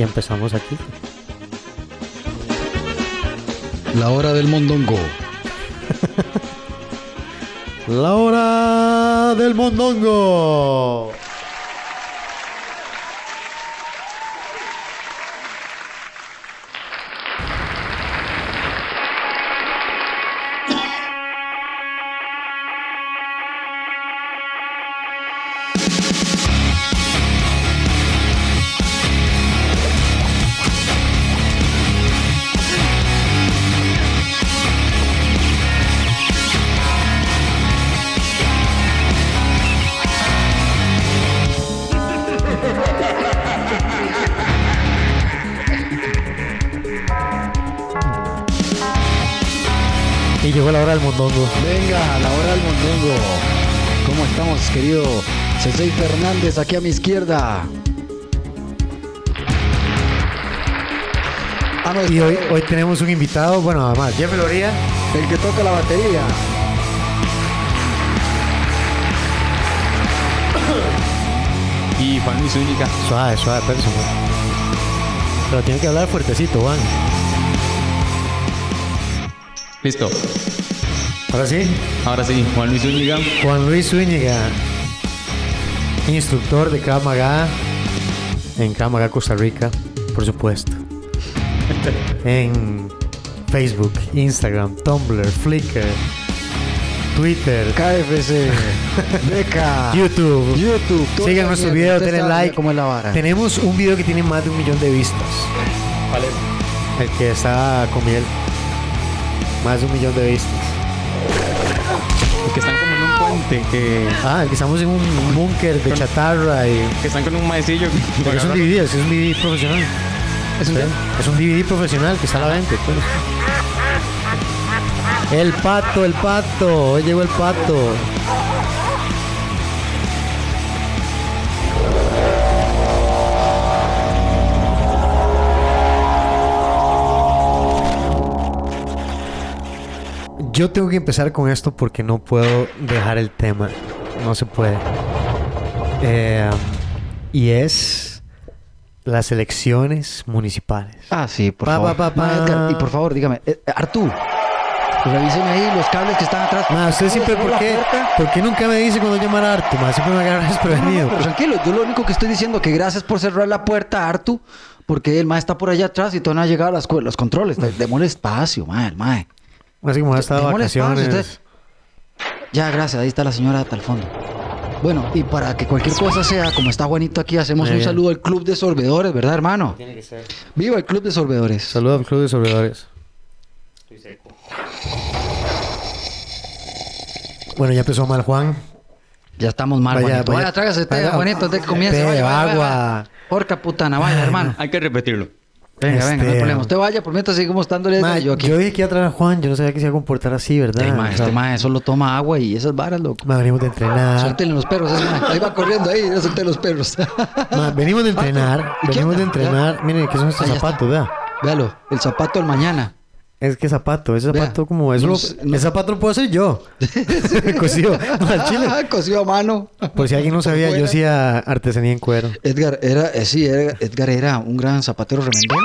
Y empezamos aquí. La hora del mondongo. La hora del mondongo. Aquí a mi izquierda? Ah, no, Y hoy, hoy tenemos un invitado, bueno, además, Jeff Loría. el que toca la batería. Y Juan Luis Zúñiga. Suave, suave, persona. Pero tiene que hablar fuertecito, Juan. Listo. Ahora sí. Ahora sí, Juan Luis Zúñiga. Juan Luis Zúñiga, instructor de Krav Maga en Krav Maga Costa Rica, por supuesto. en Facebook, Instagram, Tumblr, Flickr, Twitter, KFC, Beca, YouTube. YouTube. Sigan nuestro video, denle like. ¿Cómo es la vara? Tenemos un video que tiene más de un millón de vistas. ¿Cuál es? El que está con miel. Más de un millón de vistas. Puente, que, Ah, que estamos en un búnker de chatarra y... que están con un maecillo. que- es un DVD, es un DVD profesional. Es un- Sí, Es un DVD profesional que está a la venta. pues. El pato, el pato. Hoy llegó el pato. Yo tengo que empezar con esto porque no puedo dejar el tema. No se puede. Eh, y es las elecciones municipales. Ah, sí, por Pa, favor. pa, pa, pa. Ma, Edgar, y por favor, dígame, eh, Artú, revíseme ahí los cables que están atrás. Ma, usted siempre, ¿por qué. ¿por qué nunca me dice cuando llamar a Artu? Ma? Siempre me agarra desprevenido. Pero tranquilo, yo lo único que estoy diciendo que gracias por cerrar la puerta, Artu, porque el mae está por allá atrás y todavía no ha llegado a las los controles. Démosle espacio, mae, el mae. Así como ha estado de vacaciones. usted. Ya, gracias, ahí está la señora hasta el fondo. Bueno, y para que cualquier cosa sea, como está Juanito aquí, hacemos Muy un bien. saludo al Club de Sorbedores, ¿verdad, hermano? Tiene que ser. Viva el Club de Sorbedores. Saludos al Club de Sorbedores. Bueno, ya empezó mal Juan. Ya estamos mal, Vaya, Juanito. vaya. Vaya, trágase té. Juanito, antes que comience. Té, Vaya, agua. vaya. Porca putana, vaya, hermano. Hay que repetirlo. Venga, venga, no hay Este- problema. Usted vaya, por mientras seguimos dándole Ma, yo aquí. yo dije que iba a traer a Juan. Yo no sabía que se iba a comportar así, ¿verdad? Ey, ma, este mae solo toma agua y esas varas, loco. ma, venimos de entrenar. Suéltenle los perros, ese mae. Ahí va corriendo ahí, suelten los perros. Ma, venimos de entrenar. ¿Y qué Venimos de entrenar. Miren, ¿qué son estos está. zapatos? Vea. Véalo, el zapato del mañana. Es que zapato, ese Vea, zapato como eso, no lo- no- ese zapato lo puedo hacer yo. Cosido al chile. Cosido a mano. Por si alguien no sabía, yo hacía artesanía en cuero. Edgar era, eh, sí, era- Edgar era un gran zapatero remendón.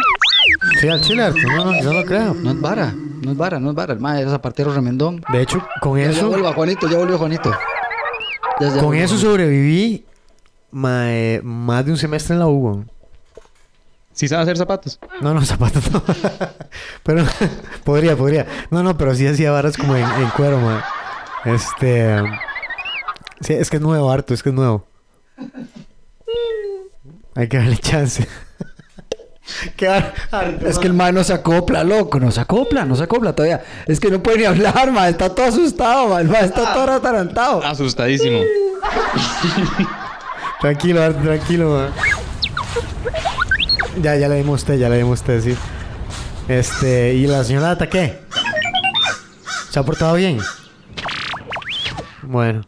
Sí, al chile, no, no, yo no lo creo. No es vara, no es vara, no es vara. El mae era zapatero remendón. De hecho, con Ya, ya eso, vuelva Juanito, ya volvió Juanito. Ya, con eso sobreviví más de un semestre en la U. ¿Sí sabe hacer zapatos? No, no, zapatos no. pero podría, podría. No, no, pero sí hacía varas como en, en cuero, man. Este. Sí, es que es nuevo, Arto, es que es nuevo. Hay que darle chance. Qué bar- Arto, Es que el mae no se acopla, loco, no se acopla, no se acopla todavía. Es que no puede ni hablar, mae, está todo asustado, mae, el mae está todo atarantado. Asustadísimo. Tranquilo, Arto, tranquilo, man. Ya, ya le dimos a usted, ya le dimos a usted, sí. Este, ¿y la señora ataqué? ¿Se ha portado bien? Bueno,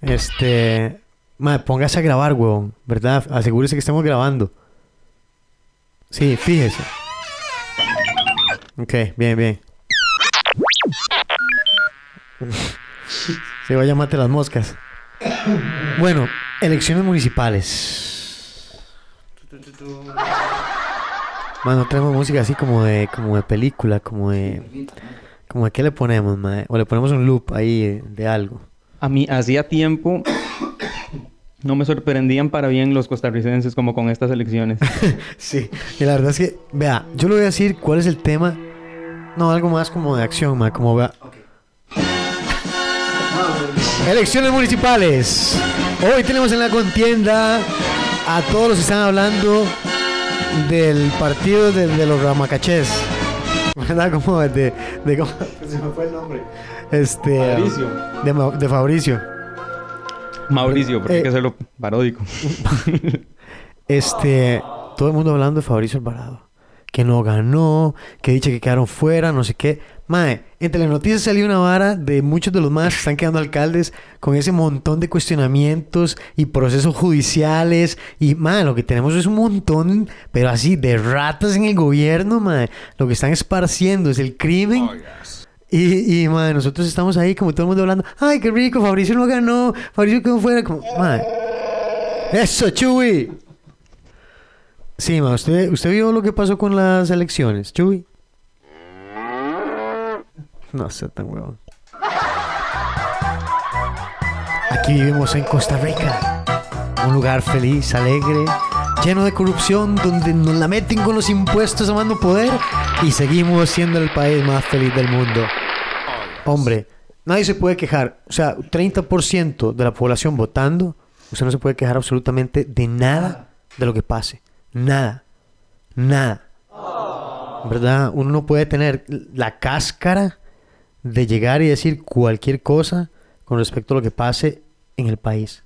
este. Madre, póngase a grabar, huevón, ¿verdad? Asegúrese que estemos grabando. Sí, fíjese. Ok, bien, bien. Se vaya a mate las moscas. Bueno, elecciones municipales. Mano, tenemos música así como de, como de película, como de... Como de qué le ponemos, mae. O le ponemos un loop ahí de, de algo. A mí hacía tiempo no me sorprendían para bien los costarricenses como con estas elecciones. Sí. Y la verdad es que, vea, yo le voy a decir cuál es el tema. No, algo más como de acción, mae. Como vea. Elecciones municipales. Hoy tenemos en la contienda a todos los que están hablando del partido de, de los Ramacachés. ¿Verdad? Como de, de cómo- se me fue el nombre. Este. Fabricio. De, Ma- de Fabricio. Mauricio, porque Eh. hay que hacerlo paródico. Este. Todo el mundo hablando de Fabricio Alvarado. Que no ganó, que dice que quedaron fuera, no sé qué. Mae, en Telenoticias salió una vara de muchos de los más que están quedando alcaldes con ese montón de cuestionamientos y procesos judiciales. Y, mae, lo que tenemos es un montón, pero así, de ratas en el gobierno, mae. Lo que están esparciendo es el crimen. Y, y mae, nosotros estamos ahí como todo el mundo hablando, ay, qué rico, Fabricio no ganó, Fabricio quedó fuera, como, mae. Eso, Chuy. Sí, ma, ¿usted, ¿usted vio lo que pasó con las elecciones, Chuy? No sé tan huevón. Aquí vivimos en Costa Rica. Un lugar feliz, alegre, lleno de corrupción, donde nos la meten con los impuestos a mano poder y seguimos siendo el país más feliz del mundo. Hombre, nadie se puede quejar. O sea, 30% de la población votando, usted no se puede quejar absolutamente de nada de lo que pase. Nada. Nada. ¿Verdad? Uno no puede tener la cáscara de llegar y decir cualquier cosa con respecto a lo que pase en el país.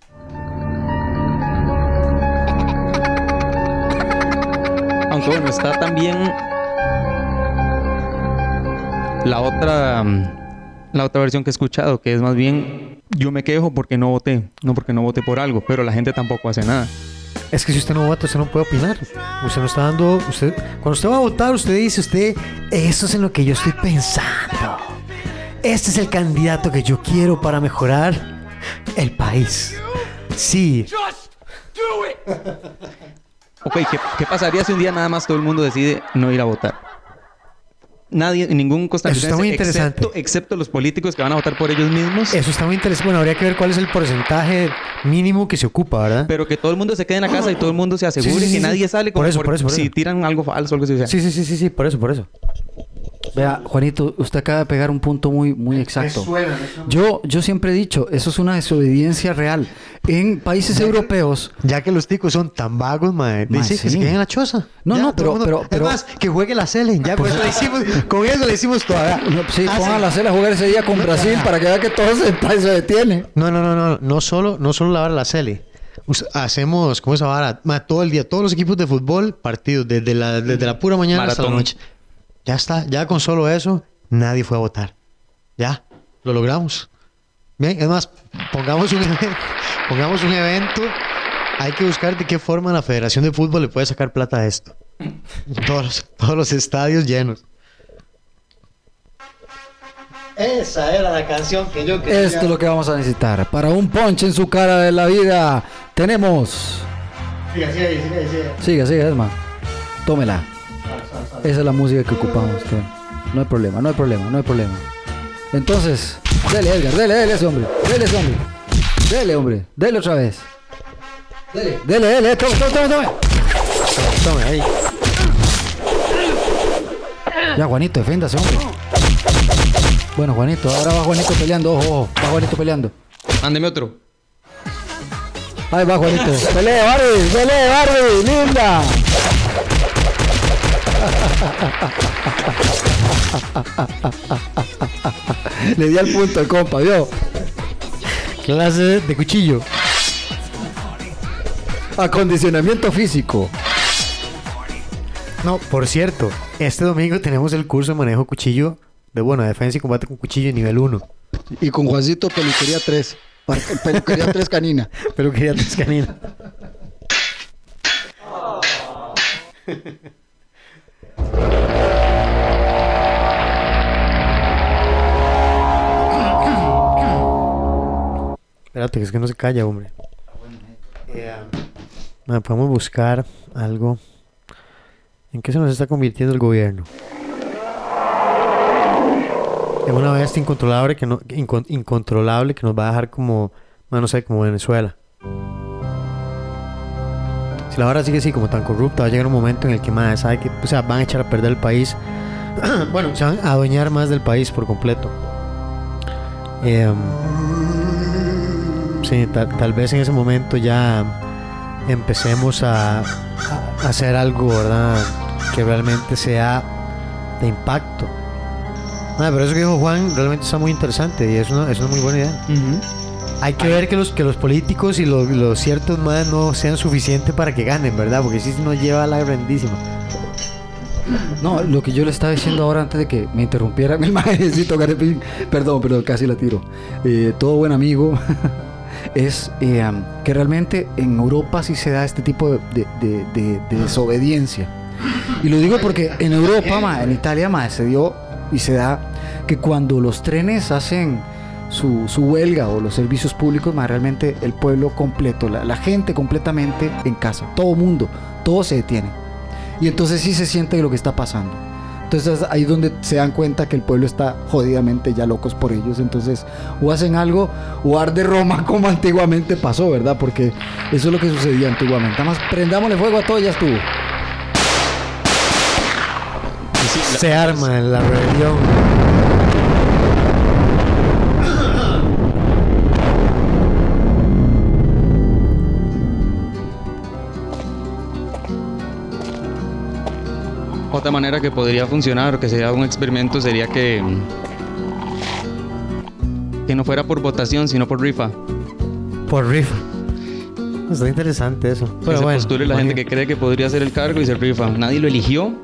Aunque bueno, está también la otra mm, la otra versión que he escuchado, que es más bien yo me quejo porque no voté, no porque no voté por algo, pero la gente tampoco hace nada. Es que si usted no vota, usted no puede opinar. Usted no está dando. Usted, cuando usted va a votar, usted dice: Usted, eso es en lo que yo estoy pensando. Este es el candidato que yo quiero para mejorar el país. Sí. Ok, ¿qué, qué pasaría si un día nada más todo el mundo decide no ir a votar? Nadie, ningún costarricense, Eso está muy interesante. excepto, excepto los políticos que van a votar por ellos mismos, Eso está muy interesante. Bueno, habría que ver cuál es el porcentaje mínimo que se ocupa, ¿verdad? pero que todo el mundo se quede en la casa y todo el mundo se asegure Sí, sí, sí, que sí. nadie sale Por como eso, por eso, por si eso. tiran algo falso o algo así. o sea. Sí, sí, sí, sí, sí, por eso, por eso. Vea, Juanito, usted acaba de pegar un punto muy, muy exacto. Yo, yo siempre he dicho, eso es una desobediencia real. En países europeos, Ya que los ticos son tan vagos, mae. Mae, Dice que sí. se queden en la choza. No, Ya, no, pero- pero- pero- Es más, que juegue la Selen. Ya con eso le hicimos, con eso le hicimos toda. no, sí, Ah, pongan sí. la cela a jugar ese día con Brasil para que vea que todo ese país se detiene. No, no, no, no. No solo, no solo la vara la Sele. Us- Hacemos, ¿cómo esa vara? Ma, todo el día, todos los equipos de fútbol, partidos, desde la, desde la pura mañana hasta la noche. Ya está, ya con solo eso, nadie fue a votar. Ya, lo logramos. Bien, es más, pongamos un, evento, pongamos un evento. Hay que buscar de qué forma la Federación de Fútbol le puede sacar plata a esto. Todos, los- todos los estadios llenos. Esa era la canción que yo Esto es lo que vamos a necesitar. Para un ponche en su cara de la vida, tenemos. Siga, siga, siga, siga. Siga, siga, Esma. Tómela. Esa es la música que ocupamos. No hay problema, no hay problema, no hay problema. Entonces, dele, Edgar, dele, dele ese hombre. Dele ese hombre. Dele, hombre. Dele otra vez. Dele, dele, dele. Tome, tome, tome, tome. Tome, ahí. Ya, Juanito, defiéndase, hombre. Bueno, Juanito, ahora va Juanito peleando. Ojo, ojo. Va Juanito peleando. Mándeme otro. Ahí va Juanito. Pelee, Barbie, pelee, Barbie, linda. Le di al punto el compa, ¿vio? Clase de cuchillo. Acondicionamiento físico. No, por cierto, este domingo tenemos el curso de manejo cuchillo de bueno, defensa y combate con cuchillo nivel 1. Y con Juancito, peluquería 3. Peluquería 3 canina. Pero quería tres caninas. Espérate, que es que no se calla, hombre. Eh, ah, podemos buscar algo. ¿En qué se nos está convirtiendo el gobierno? En una bestia incontrolable que, no, incon- incontrolable que nos va a dejar como, bueno, no sé, como Venezuela. Si la hora sigue así como tan corrupta, va a llegar un momento en el que más sabe que, o sea, van a echar a perder el país. bueno, se van a adueñar más del país por completo. Em, sí, ta- tal vez en ese momento ya empecemos a, a hacer algo, ¿verdad? Que realmente sea de impacto. Ah, pero eso que dijo Juan realmente está muy interesante y es una, es una muy buena idea. Hay que ver que los, que los políticos y los, los ciertos más no sean suficientes para que ganen, ¿verdad? Porque si nos lleva la grandísima. No, lo que yo le estaba diciendo ahora antes de que me interrumpieran el maestro Garepín, perdón, pero casi la tiro. Eh, todo buen amigo es eh, que realmente en Europa sí se da este tipo de- de- de- de desobediencia. Y lo digo porque en Europa, ma, en Italia, ma, se dio y se da que cuando los trenes hacen su, su huelga o los servicios públicos, ma, realmente el pueblo completo, la, la gente completamente en casa, todo mundo, todo se detiene. Y entonces sí se siente lo que está pasando. Entonces ahí es donde se dan cuenta que el pueblo está jodidamente ya locos por ellos. Entonces o hacen algo o arde Roma como antiguamente pasó, ¿verdad? Porque eso es lo que sucedía antiguamente. Nada más prendámosle fuego a todo y ya estuvo. Y sí, la- Se arma la rebelión. Otra manera que podría funcionar o que sería un experimento sería que que no fuera por votación, sino por rifa. Por rifa. Está interesante eso. que Pero se bueno, postule la gente que cree que podría hacer el cargo y se rifa. Nadie lo eligió.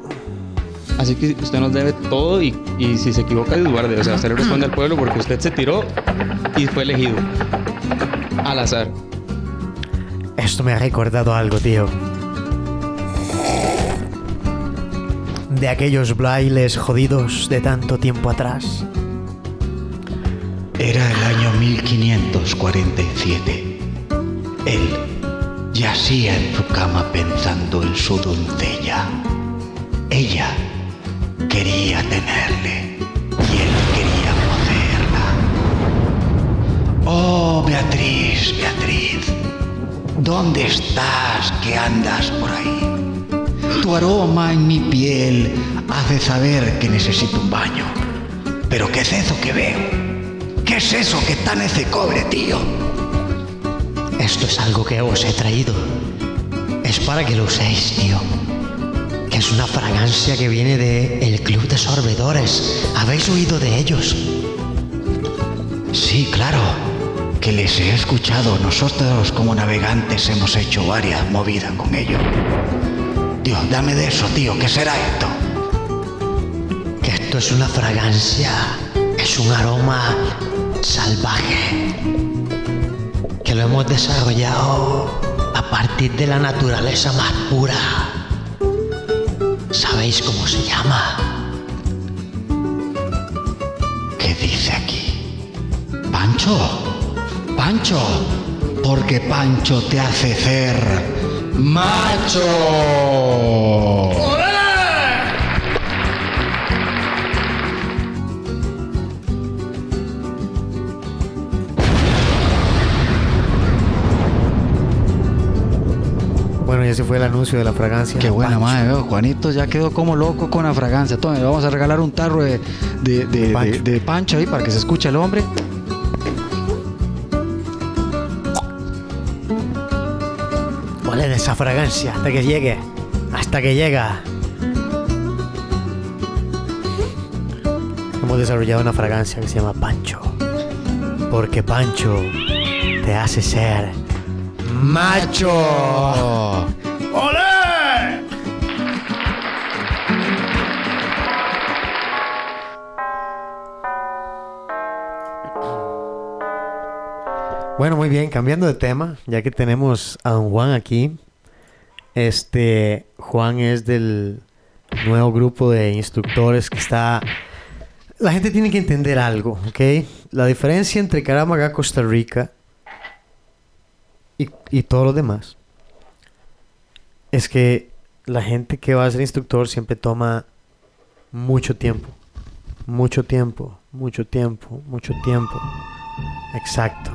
Así que usted nos debe todo y, y si se equivoca, Dios guarde. O sea, usted le responde al pueblo porque usted se tiró y fue elegido. Al azar. Esto me ha recordado algo, tío. De aquellos bailes jodidos de tanto tiempo atrás. Era el año 1547. Él yacía en su cama pensando en su doncella. Ella quería tenerle y él quería poseerla. Oh, Beatriz, Beatriz, ¿dónde estás que andas por ahí? Tu aroma en mi piel hace saber que necesito un baño. Pero ¿qué es eso que veo? ¿Qué es eso que está en ese cobre, tío? Esto es algo que os he traído. Es para que lo uséis, tío. Que es una fragancia que viene de el Club de Sorbedores. ¿Habéis oído de ellos? Sí, claro, que les he escuchado. Nosotros como navegantes hemos hecho varias movidas con ellos. Tío, dame de eso, tío. ¿Qué será esto? Que esto es una fragancia. Es un aroma salvaje. Que lo hemos desarrollado a partir de la naturaleza más pura. ¿Sabéis cómo se llama? ¿Qué dice aquí? ¿Pancho? ¡Pancho! Porque Pancho te hace ser macho. Bueno, y ese fue el anuncio de la fragancia. Qué buena Pancho. madre, veo. Juanito ya quedó como loco con la fragancia. Le vamos a regalar un tarro de, de, de- Pancho. de- de pancho ahí para que se escuche el hombre. Esa fragancia hasta que llegue. Hasta que llega. Hemos desarrollado una fragancia que se llama Pancho. Porque Pancho te hace ser macho. ¡Ole! Bueno, muy bien, cambiando de tema, ya que tenemos a don Juan aquí. Este, Juan es del nuevo grupo de instructores que está... La gente tiene que entender algo, ¿ok? La diferencia entre Caramaga, Costa Rica y, y todo lo demás es que la gente que va a ser instructor siempre toma mucho tiempo. Mucho tiempo, mucho tiempo, mucho tiempo. Exacto.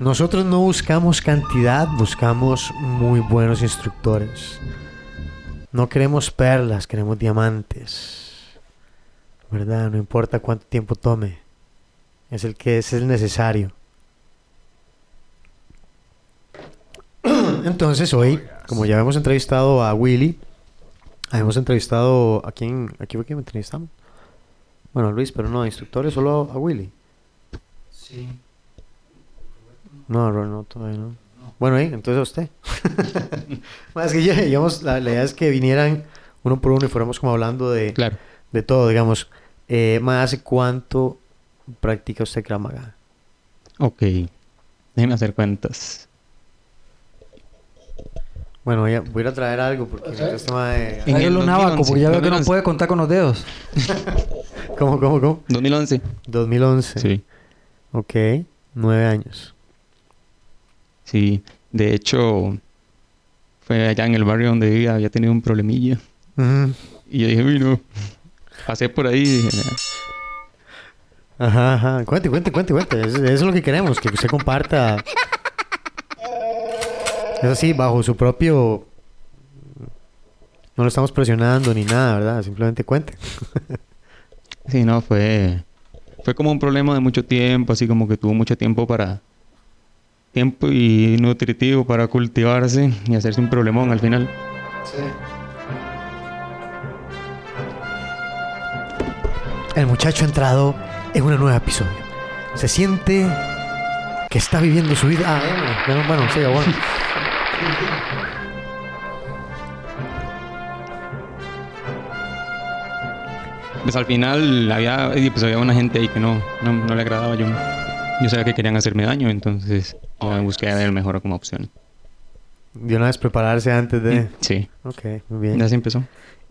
Nosotros no buscamos cantidad, buscamos muy buenos instructores. No queremos perlas, queremos diamantes. ¿Verdad? No importa cuánto tiempo tome. Es el que es el necesario. Entonces hoy, como ya hemos entrevistado a Willy, hemos entrevistado a quién, aquí fue quien entrevistamos. Bueno, a Luis, pero no, instructores, solo a Willy. Sí. No, Ron, no, todavía no. Bueno, ahí, entonces a usted. Es que ya, digamos, la, la idea es que vinieran uno por uno y fuéramos como hablando de, Claro. de todo, digamos. Eh, ma, ¿hace cuánto practica usted Krav? Ok. Déjeme hacer cuentas. Bueno, voy a, voy a ir a traer algo porque este ma de- En Hágalo el un abaco, 2011, porque ya veo que no 2011. puede contar con los dedos. ¿Cómo, cómo, cómo? 2011. 2011. Sí. Ok, nueve años. Sí. De hecho, fue allá en el barrio donde vivía, había tenido un problemilla. Y yo dije, uy, no. Pasé por ahí y dije, Ajá, ajá. Cuente, cuente, cuente, cuente. Eso, eso es lo que queremos, que usted comparta. Es así, bajo su propio... No lo estamos presionando ni nada, ¿verdad? Simplemente cuente. Sí, no, fue, fue como un problema de mucho tiempo, así como que tuvo mucho tiempo para... Tiempo y nutritivo para cultivarse y hacerse un problemón al final. El muchacho ha entrado en un nuevo episodio. Se siente que está viviendo su vida. Ah, bueno, bueno, bueno, siga, bueno. Pues al final había, pues había una gente ahí que no, no, no le agradaba. Yo, yo sabía que querían hacerme daño, entonces yo busqué del mejor como opción. De una vez prepararse antes de... Sí, Ok, muy bien. ya así empezó.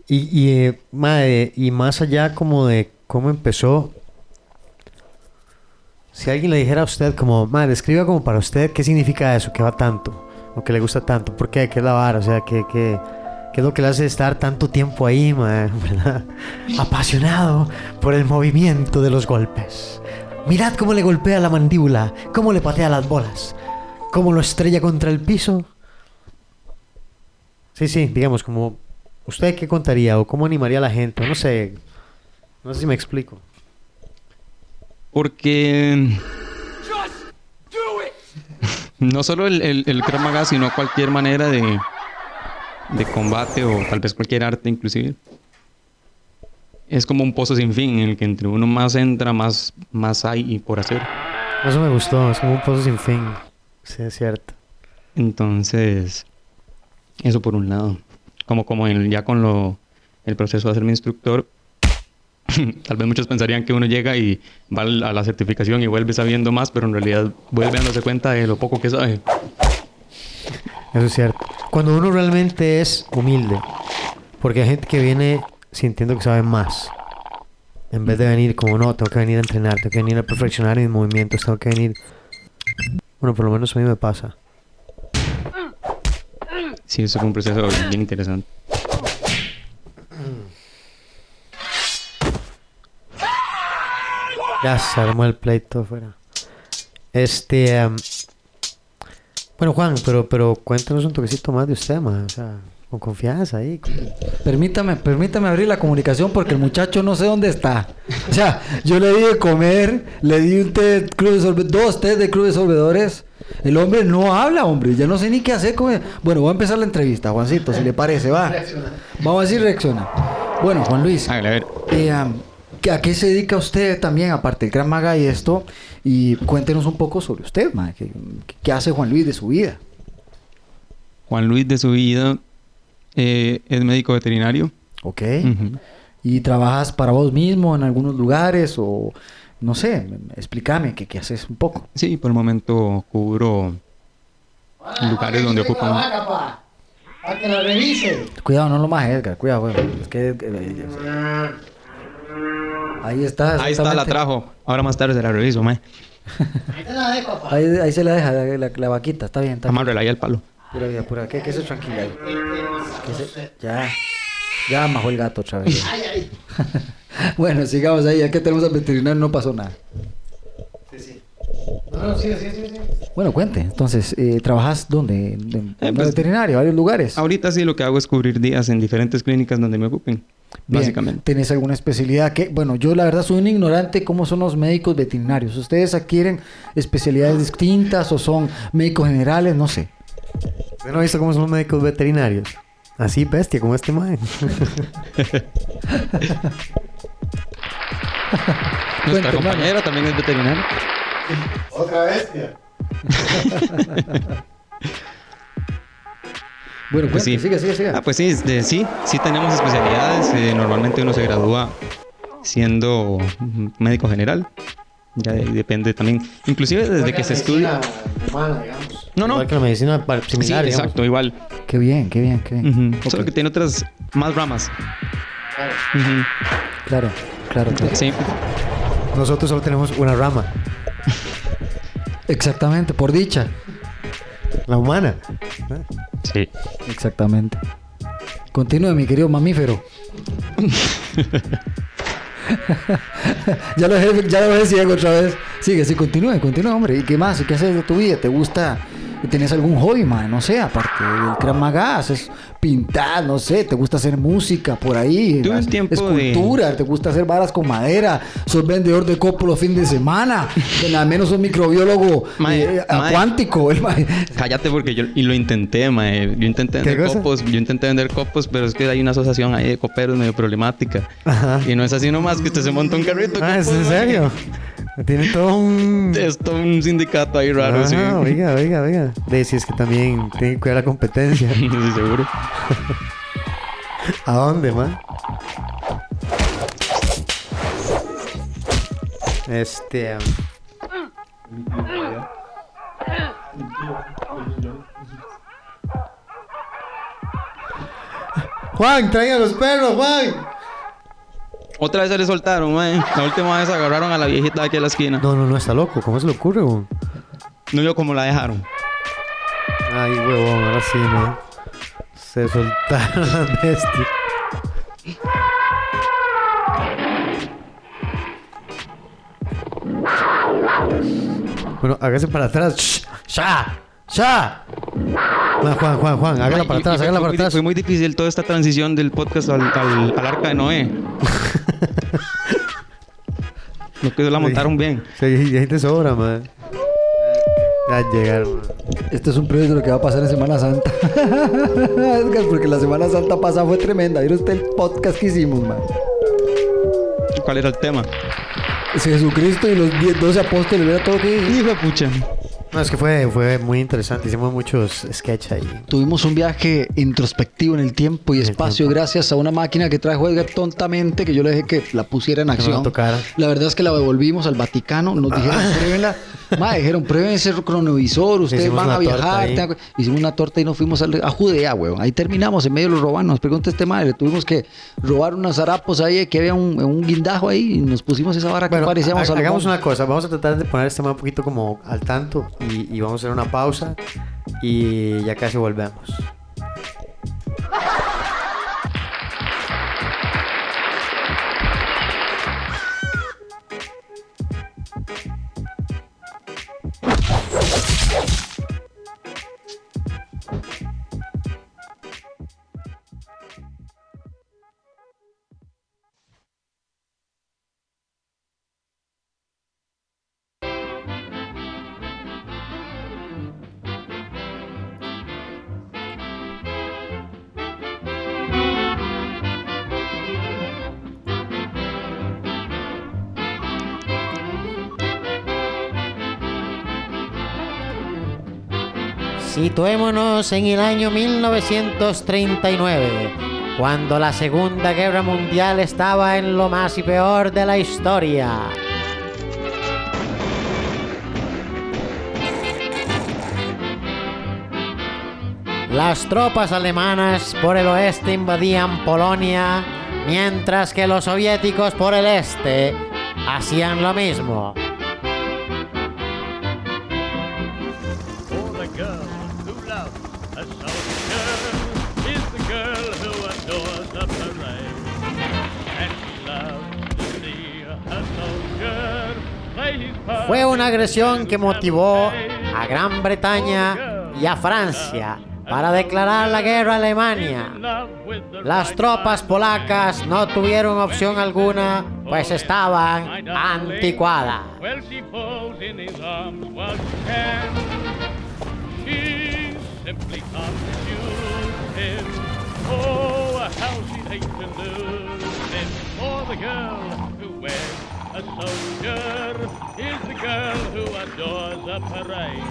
Y, y, eh, madre, y más allá como de cómo empezó, si alguien le dijera a usted como, madre, escriba como para usted qué significa eso, que va tanto, o que le gusta tanto, ¿por qué? ¿Qué es la vara? O sea, ¿qué, qué, qué es lo que le hace estar tanto tiempo ahí, madre? ¿verdad? Apasionado por el movimiento de los golpes. Mirad cómo le golpea la mandíbula, cómo le patea las bolas, cómo lo estrella contra el piso. Sí, sí, digamos, como ¿Usted qué contaría o cómo animaría a la gente? No sé. No sé si me explico. Porque... No solo el, el, el sino cualquier manera de, de combate o tal vez cualquier arte inclusive. Es como un pozo sin fin en el que entre uno más entra, más, más hay y por hacer. Eso me gustó. Es como un pozo sin fin. Sí, es cierto. Entonces, eso por un lado. Como, como en- ya con lo, el proceso de ser mi instructor, tal vez muchos pensarían que uno llega y va a la certificación y vuelve sabiendo más, pero en realidad vuelve dándose cuenta de lo poco que sabe. Eso es cierto. Cuando uno realmente es humilde. Porque hay gente que viene sintiendo que sabe más. En vez de venir como, no, tengo que venir a entrenar, tengo que venir a perfeccionar mis movimientos, tengo que venir... Bueno, por lo menos a mí me pasa. Sí, eso fue un proceso bien interesante. Ya se armó el pleito afuera. Este. am, bueno, Juan, pero, pero cuéntanos un toquecito más de usted, ma. O sea, con confianza ahí. con- Permítame, permítame abrir la comunicación porque el muchacho no sé dónde está. O sea, yo le di de comer, le di un té de dos té de cruz de solvedores. El hombre no habla, hombre. Ya no sé ni qué hacer con él. Bueno, voy a empezar la entrevista, Juancito, si le parece, va. Vamos a si reacciona. Bueno, Juan Luis, a ver. eh, am, ¿qué- ¿a qué se dedica usted también, aparte del Gran Maga y esto? Y cuéntenos un poco sobre usted, ma. ¿Qué, qué hace Juan Luis de su vida? Juan Luis de su vida eh, es médico veterinario. ¿Ok? ¿Y trabajas para vos mismo en algunos lugares o no sé, explícame qué, qué haces un poco? Sí, por el momento cubro lugares donde ocupan... Cuidado, no lo más Edgar, cuidado, güey. Es que eh, ahí está. Ahí está, la trajo. Ahora más tarde se la reviso, mae. Ahí, ahí se la deja la, la- la vaquita, está bien, está bien. Amárrela ahí al palo. Pura vida, pura. ¿Qué, qué se tranquila ahí? ¿Qué se- Ya. Ya majó el gato otra vez. bueno, sigamos ahí. Ya que tenemos al veterinario, no pasó nada. Bueno, cuente. Entonces, eh, ¿trabajas dónde? ¿En, en Eh, pues, veterinaria? ¿Varios lugares? Ahorita sí lo que hago es cubrir días en diferentes clínicas donde me ocupen. Bien, Básicamente. ¿Tenés alguna especialidad? que Bueno, yo la verdad soy un ignorante cómo son los médicos veterinarios. ¿Ustedes adquieren especialidades distintas o son médicos generales? No sé. ¿Usted no ha visto cómo son los médicos veterinarios? Así bestia, como este mae. Nuestra compañera también es veterinaria. Otra bestia. Bueno, Pues cuente, sí. sigue, sigue, sigue. Ah, pues sí, de- sí, sí tenemos especialidades. Eh, normalmente uno se gradúa siendo médico general. Ya de- depende también. Inclusive desde que se estudia. Humana, digamos. No, no. Igual que la medicina Sí, similar, digamos. exacto, igual. Qué bien, qué bien, qué bien. Solo que tiene otras más ramas. Ujú. Claro, claro, claro. Sí. Nosotros solo tenemos una rama, Exactamente, por dicha. la humana. Sí. Exactamente. Continúe, mi querido mamífero. ya lo dejé, ya lo dejé ciego otra vez. Sigue, sí, continúe, continúe, hombre. ¿Y qué más? ¿Y qué haces de tu vida? ¿Te gusta? ¿Tienes algún hobby, man? No sé, aparte del Krav haces pintar, no sé, ¿te gusta hacer música por ahí? Un tiempo de- Escultura, ¿te gusta hacer varas con madera? ¿Sos vendedor de copos los fines de semana? Al menos sos microbiólogo Mae, eh, mae. acuántico. el mae. Cállate porque yo y lo intenté, mae. Yo intenté ¿Qué vender copos, yo intenté vender copos, pero es que hay una asociación ahí de coperos medio problemática. Ajá. Y no es así nomás que usted se monta un carrito. Ah, ¿es en serio? Tiene todo un... Es todo un sindicato ahí raro, Ah, sí. oiga, oiga, oiga. De si es que también tiene que cuidar la competencia. Sí, seguro. ¿A dónde, man? Este... Juan, traigan los perros, Juan. Otra vez se le soltaron, mae. La última vez agarraron a la viejita de aquí a la esquina. No, no, no, está loco. ¿Cómo se le ocurre, weón? No vio cómo la dejaron. Ay, huevón, ahora sí, ¿no? Se soltaron las bestias. Bueno, hágase para atrás. Shh, ¡Ya! ¡Ya! Juan, Juan, Juan, hágala Mae, para atrás, fue para atrás. Fue muy difícil toda esta transición del podcast al, al- al arca de Noé. Lo que la montaron bien. Sí, hay gente sobra, man. Ya llegaron, man. Esto es un preview de lo que va a pasar en Semana Santa. Edgar, porque la Semana Santa pasada fue tremenda. ¿Vieron usted el podcast que hicimos, man? ¿Cuál era el tema? Es Jesucristo y los 10, 12 apóstoles, era todo que... Hijo de pucha. No, es que fue, fue muy interesante. Hicimos muchos sketches ahí. Tuvimos un viaje introspectivo en el tiempo y espacio tiempo. gracias a una máquina que trajo Edgar tontamente que yo le dejé que la pusiera en Que no la acción. La verdad es que la devolvimos al Vaticano, nos dijeron, pruébenla. Ma, dijeron, prueben ese cronovisor, ustedes Hicimos van a viajar. Hicimos una torta y nos fuimos al- a, Judea, weón. Ahí terminamos, en medio de los robanos. Nos pregunta este madre, tuvimos que robar unos harapos ahí, que había un, un guindajo ahí y nos pusimos esa vara que parecíamos ha- hagamos una cosa. Vamos a tratar de poner este tema un poquito como al tanto y, vamos a hacer una pausa y ya casi volvemos. Situémonos en el año 1939, cuando la Segunda Guerra Mundial estaba en lo más y peor de la historia. Las tropas alemanas por el oeste invadían Polonia, mientras que los soviéticos por el este hacían lo mismo. Fue una agresión que motivó a Gran Bretaña y a Francia para declarar la guerra a Alemania. Las tropas polacas no tuvieron opción alguna, pues estaban anticuadas. A soldier is the girl who adores a parade.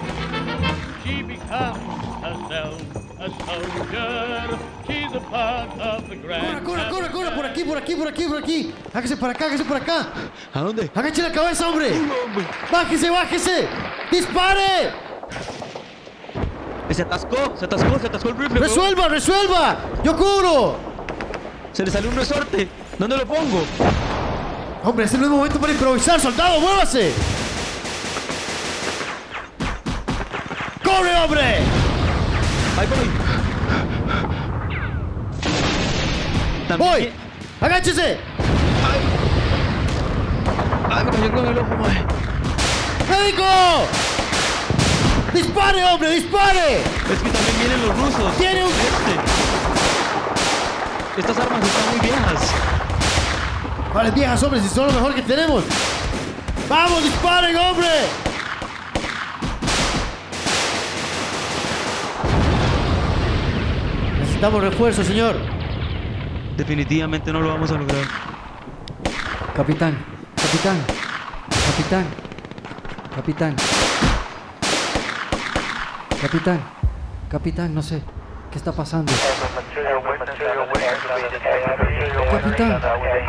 She becomes herself a soldier. She's a part of the grand. ¡Cura, cura, cura! Por aquí, por aquí, por aquí, por aquí. Hágase para acá, hágase para acá. ¿A dónde? ¡Agache la cabeza, hombre! ¡Bájese, bájese! ¡Dispare! Se atascó, se atascó, se atascó el rifle. ¡Resuelva, resuelva! ¡Yo cubro! Se le salió un resorte. ¿Dónde lo pongo? Hombre, este es el momento para improvisar, soldado, muévase. ¡Corre, hombre! Ahí voy. ¡Voy! ¡Agáchese! Ay, me cayó con el ojo, mae. ¡Médico! ¡Dispare, hombre, dispare! Es que también vienen los rusos. Tiene un- Este. Estas armas están muy viejas. ¿Cuáles viejas, hombre? Si son lo mejor que tenemos. ¡Vamos, disparen, hombre! Necesitamos refuerzo, señor. Definitivamente no lo vamos a lograr. Capitán, capitán, capitán, capitán. Capitán, capitán, no sé. ¿Qué está pasando? Capitán,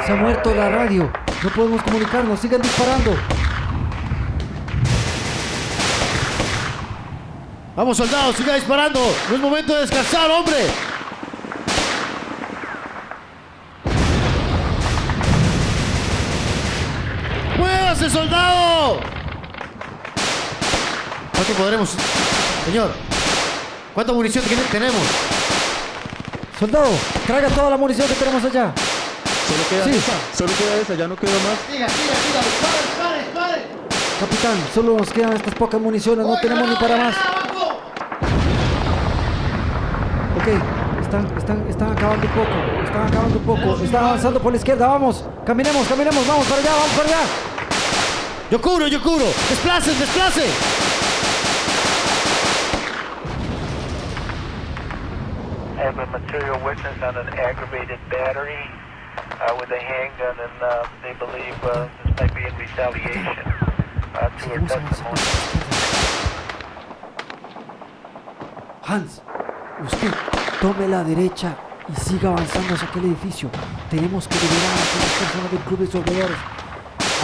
se ha muerto la radio. No podemos comunicarnos. Sigan disparando. Vamos, soldados, siga disparando. No es momento de descansar, hombre. ¡Muévase, soldado! ¿Cuánto podremos? Señor, ¿cuánta munición tenemos? Soldado, traiga toda la munición que tenemos allá. Solo queda Sí. esa. Solo queda esa, ya no queda más. Siga, siga, siga, dispare, dispare, dispare. Capitán, solo nos quedan estas pocas municiones. No tenemos ni para más. Ok, están, están, están acabando un poco. Están acabando un poco. Están avanzando por la izquierda. Vamos, caminemos, caminemos. Vamos para allá, vamos para allá. Yo cubro, yo cubro. Desplacen, desplacen. Have a material witness on an aggravated battery uh, with a handgun, and uh, they believe uh, this might be in retaliation uh, to her testimony. Hans, usted tome la derecha y siga avanzando hacia aquel edificio. Tenemos que liberar a aquellas personas del club de soldadores.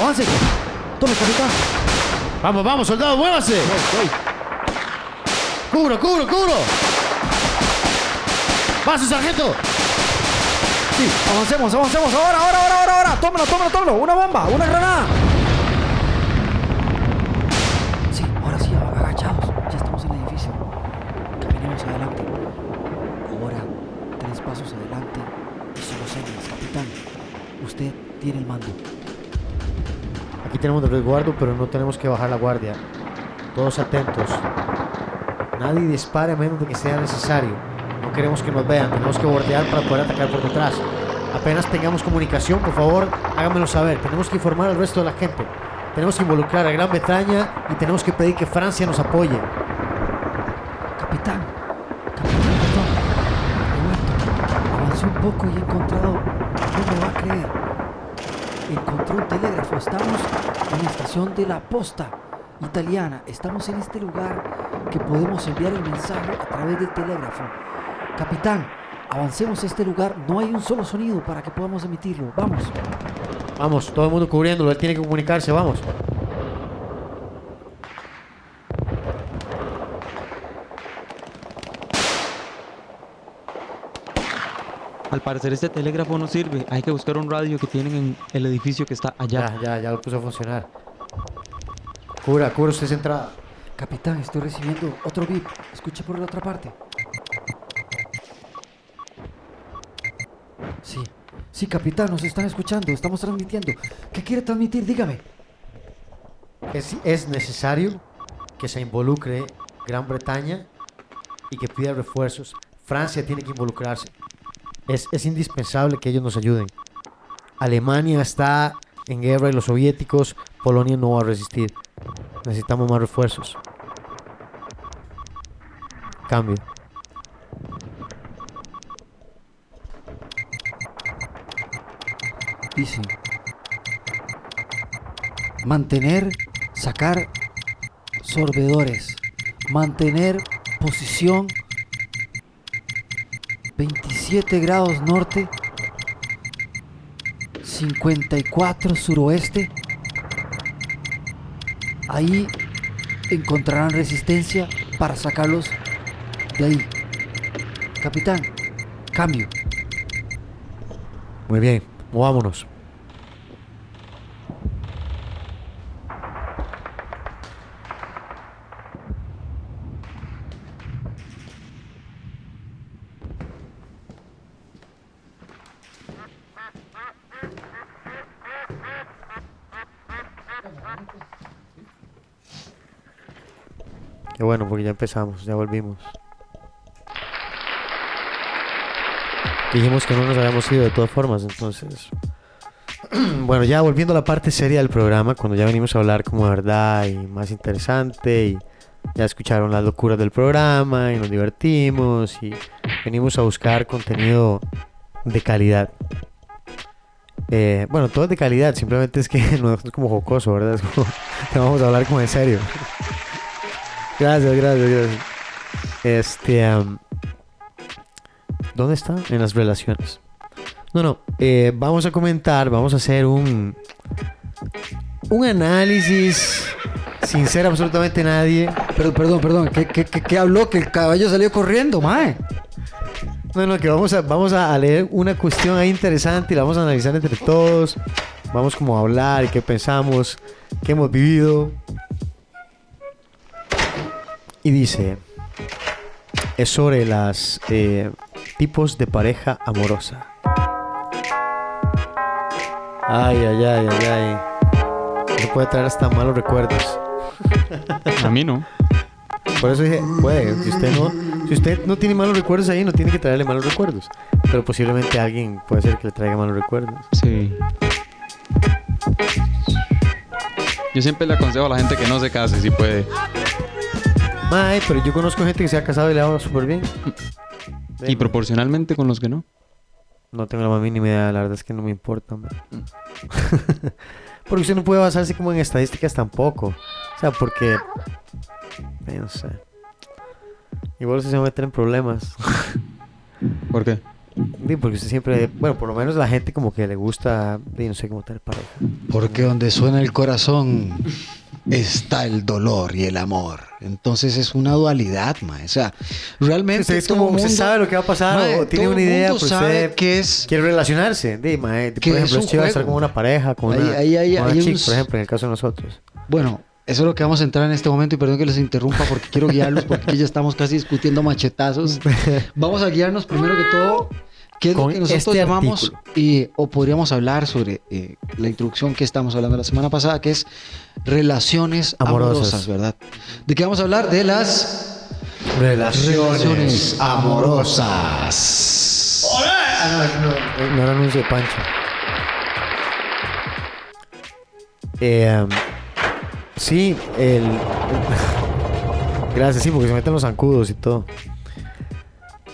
¡Avance! ¡Tome, capitán! Vamos, vamos, soldado, muévase. Cubro, cubro, cubro. ¡Paso, sargento! Sí, avancemos, avancemos. Ahora, ahora, ahora, ahora, ahora. Tómelo, tómelo, tómelo. Una bomba, una granada. Sí, ahora sí, agachados. Ya estamos en el edificio. Caminemos adelante. Ahora, tres pasos adelante y solo señas, capitán. Usted tiene el mando. Aquí tenemos el resguardo, pero no tenemos que bajar la guardia. Todos atentos. Nadie dispare a menos de que sea necesario. Queremos que nos vean, tenemos que bordear para poder atacar por detrás. Apenas tengamos comunicación, por favor, háganmelo saber. Tenemos que informar al resto de la gente. Tenemos que involucrar a Gran Bretaña y tenemos que pedir que Francia nos apoye. Capitán, capitán, perdón. He. Avancé un poco y he encontrado. No me va a creer. Encontré un telégrafo. Estamos en la estación de la posta italiana. Estamos en este lugar que podemos enviar el mensaje a través del telégrafo. Capitán, avancemos a este lugar. No hay un solo sonido para que podamos emitirlo. Vamos. Vamos, todo el mundo cubriéndolo, él tiene que comunicarse, vamos. Al parecer este telégrafo no sirve. Hay que buscar un radio que tienen en el edificio que está allá. Ya, ya, ya lo puso a funcionar. Cura, cura usted esa entrada. Capitán, estoy recibiendo otro beep. Escuche por la otra parte. Sí, sí, capitán, nos están escuchando. Estamos transmitiendo. ¿Qué quiere transmitir? Dígame. Es, es necesario que se involucre Gran Bretaña y que pida refuerzos. Francia tiene que involucrarse. Es, es indispensable que ellos nos ayuden. Alemania está en guerra y los soviéticos, Polonia no va a resistir. Necesitamos más refuerzos. Cambio. Mantener, sacar sorbedores. Mantener posición 27 grados norte, 54 suroeste. Ahí encontrarán resistencia para sacarlos de ahí. Capitán, cambio. Muy bien, movámonos. Qué bueno, porque ya empezamos, ya volvimos. Dijimos que no nos habíamos ido de todas formas, entonces. bueno, ya volviendo a la parte seria del programa, cuando ya venimos a hablar como de verdad y más interesante, y ya escucharon las locuras del programa y nos divertimos, y venimos a buscar contenido de calidad. Eh, bueno, todo es de calidad, simplemente es que no es como jocoso, ¿verdad? Es como vamos a hablar como en serio. gracias, gracias, gracias. Este. am, ¿Dónde está? En las relaciones. No, no. eh, vamos a comentar, vamos a hacer un. Un análisis sin ser absolutamente nadie. Pero, perdón, perdón, ¿qué, qué, qué- qué habló? Que el caballo salió corriendo, mae. No, no, que vamos a, vamos a leer una cuestión ahí interesante y la vamos a analizar entre todos. Vamos como a hablar y qué pensamos, qué hemos vivido. Y dice, es sobre las eh, tipos de pareja amorosa. Ay, ay, ay, ay, ay. No puede traer hasta malos recuerdos. A mí no. Por eso dije, puede, si usted no, si usted no tiene malos recuerdos ahí, no tiene que traerle malos recuerdos. Pero posiblemente alguien puede ser que le traiga malos recuerdos. Sí. Yo siempre le aconsejo a la gente que no se case si puede. Ay, pero yo conozco gente que se ha casado y le va súper bien. Y proporcionalmente con los que no. No tengo la más mínima idea, la verdad es que no me importa. porque usted no puede basarse como en estadísticas tampoco. O sea, porque... eh, no sé. Igual usted se va a meter en problemas. ¿Por qué? Sí, porque usted siempre... Bueno, por lo menos la gente como que le gusta... no sé cómo tener pareja. Porque donde suena el corazón está el dolor y el amor. Entonces es una dualidad, ma. O sea, realmente Usted es como... mundo- Usted sabe lo que va a pasar Mae, o tiene una idea, mundo pues sabe usted que es quiere relacionarse. Mae, Que por ejemplo, un es chido estar con una pareja, con Ahí- una, ahí hay- con una hay chick, unos- por ejemplo, en el caso de nosotros. Bueno, eso es lo que vamos a entrar en este momento y perdón que les interrumpa porque quiero guiarlos porque aquí ya estamos casi discutiendo machetazos. Vamos a guiarnos primero que todo qué es lo que nosotros este llamamos y o podríamos hablar sobre eh, la introducción que estamos hablando la semana pasada que es relaciones amorosas, Amorosas. ¿verdad? ¿De qué vamos a hablar? De las Relaciones amorosas. Ah, no, no, no era anuncio de Pancho. Eh, um, sí, el, Gracias, sí, porque se meten los zancudos y todo.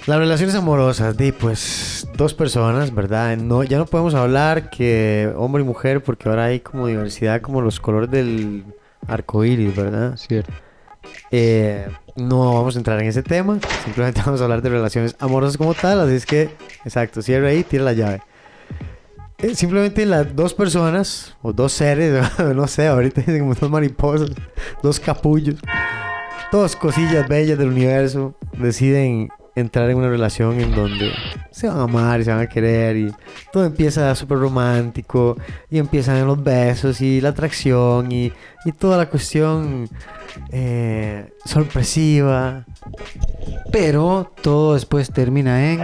Las relaciones amorosas, di, pues dos personas, ¿verdad? No, ya no podemos hablar que hombre y mujer porque ahora hay como diversidad, como los colores del arco iris, ¿verdad? Cierto. Eh, no vamos a entrar en ese tema, simplemente vamos a hablar de relaciones amorosas como tal, así es que, exacto, cierra ahí, tira la llave. Eh, simplemente las dos personas, o dos seres, no sé, ahorita dicen como dos mariposas, dos capullos, dos cosillas bellas del universo, deciden entrar en una relación en donde se van a amar y se van a querer y todo empieza súper romántico y empiezan los besos y la atracción y, y toda la cuestión eh, sorpresiva. Pero todo después termina en.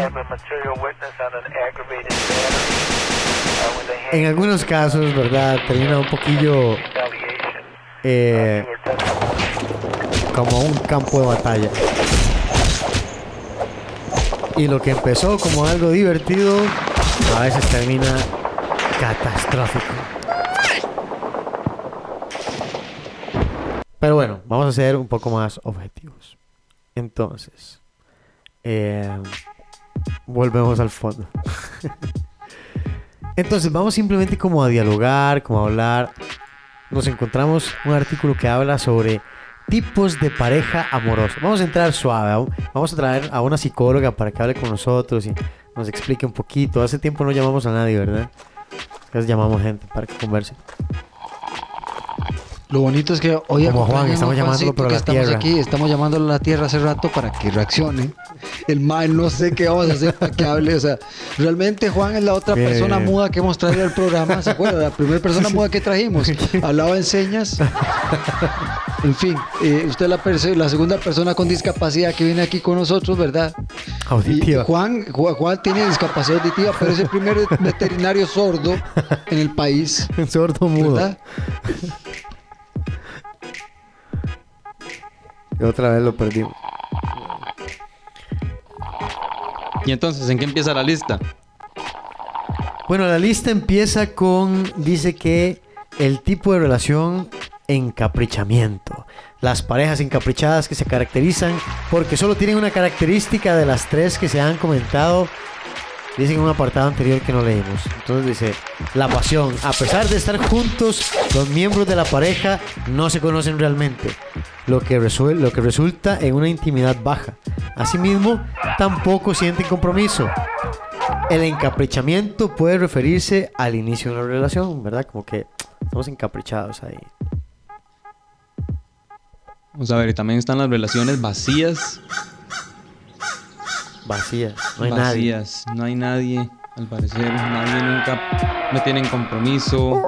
En algunos casos, ¿verdad? Termina un poquillo eh, como un campo de batalla. Y lo que empezó como algo divertido, a veces termina catastrófico. Pero bueno, vamos a ser un poco más objetivos. Entonces, eh, volvemos al fondo. Entonces, vamos simplemente como a dialogar, como a hablar. Nos encontramos un artículo que habla sobre tipos de pareja amorosa. Vamos a entrar suave. Vamos a traer a una psicóloga para que hable con nosotros y nos explique un poquito. Hace tiempo no llamamos a nadie, ¿verdad? Veces llamamos gente para que converse. Lo bonito es que hoy Como Juan, estamos llamándolo por la estamos tierra. aquí, estamos llamándolo a la tierra hace rato para que reaccione. El mal no sé qué vamos a hacer para que hable. O sea, realmente Juan es la otra Bien, persona muda que hemos traído al programa. ¿Se acuerda? La primera persona muda que trajimos. Hablaba en señas. En fin, eh, usted es la, la segunda persona con discapacidad que viene aquí con nosotros, ¿verdad? Auditiva. Juan, Juan, Juan tiene discapacidad auditiva, pero es el primer veterinario sordo en el país, Sordo mudo. ¿verdad? Y otra vez lo perdimos. Y entonces, ¿en qué empieza la lista? Bueno, la lista empieza con, dice que el tipo de relación encaprichamiento. Las parejas encaprichadas que se caracterizan porque solo tienen una característica de las tres que se han comentado. Dice en un apartado anterior que no leímos. Entonces dice, la pasión. A pesar de estar juntos, los miembros de la pareja no se conocen realmente, lo que, lo que resulta en una intimidad baja. Asimismo, tampoco sienten compromiso. El encaprichamiento puede referirse al inicio de una relación, ¿verdad? Como que estamos encaprichados ahí. Vamos a ver, también están las relaciones vacías. Vacías. No hay nadie. vacías. No hay nadie, al parecer. Nadie nunca. No tienen compromiso.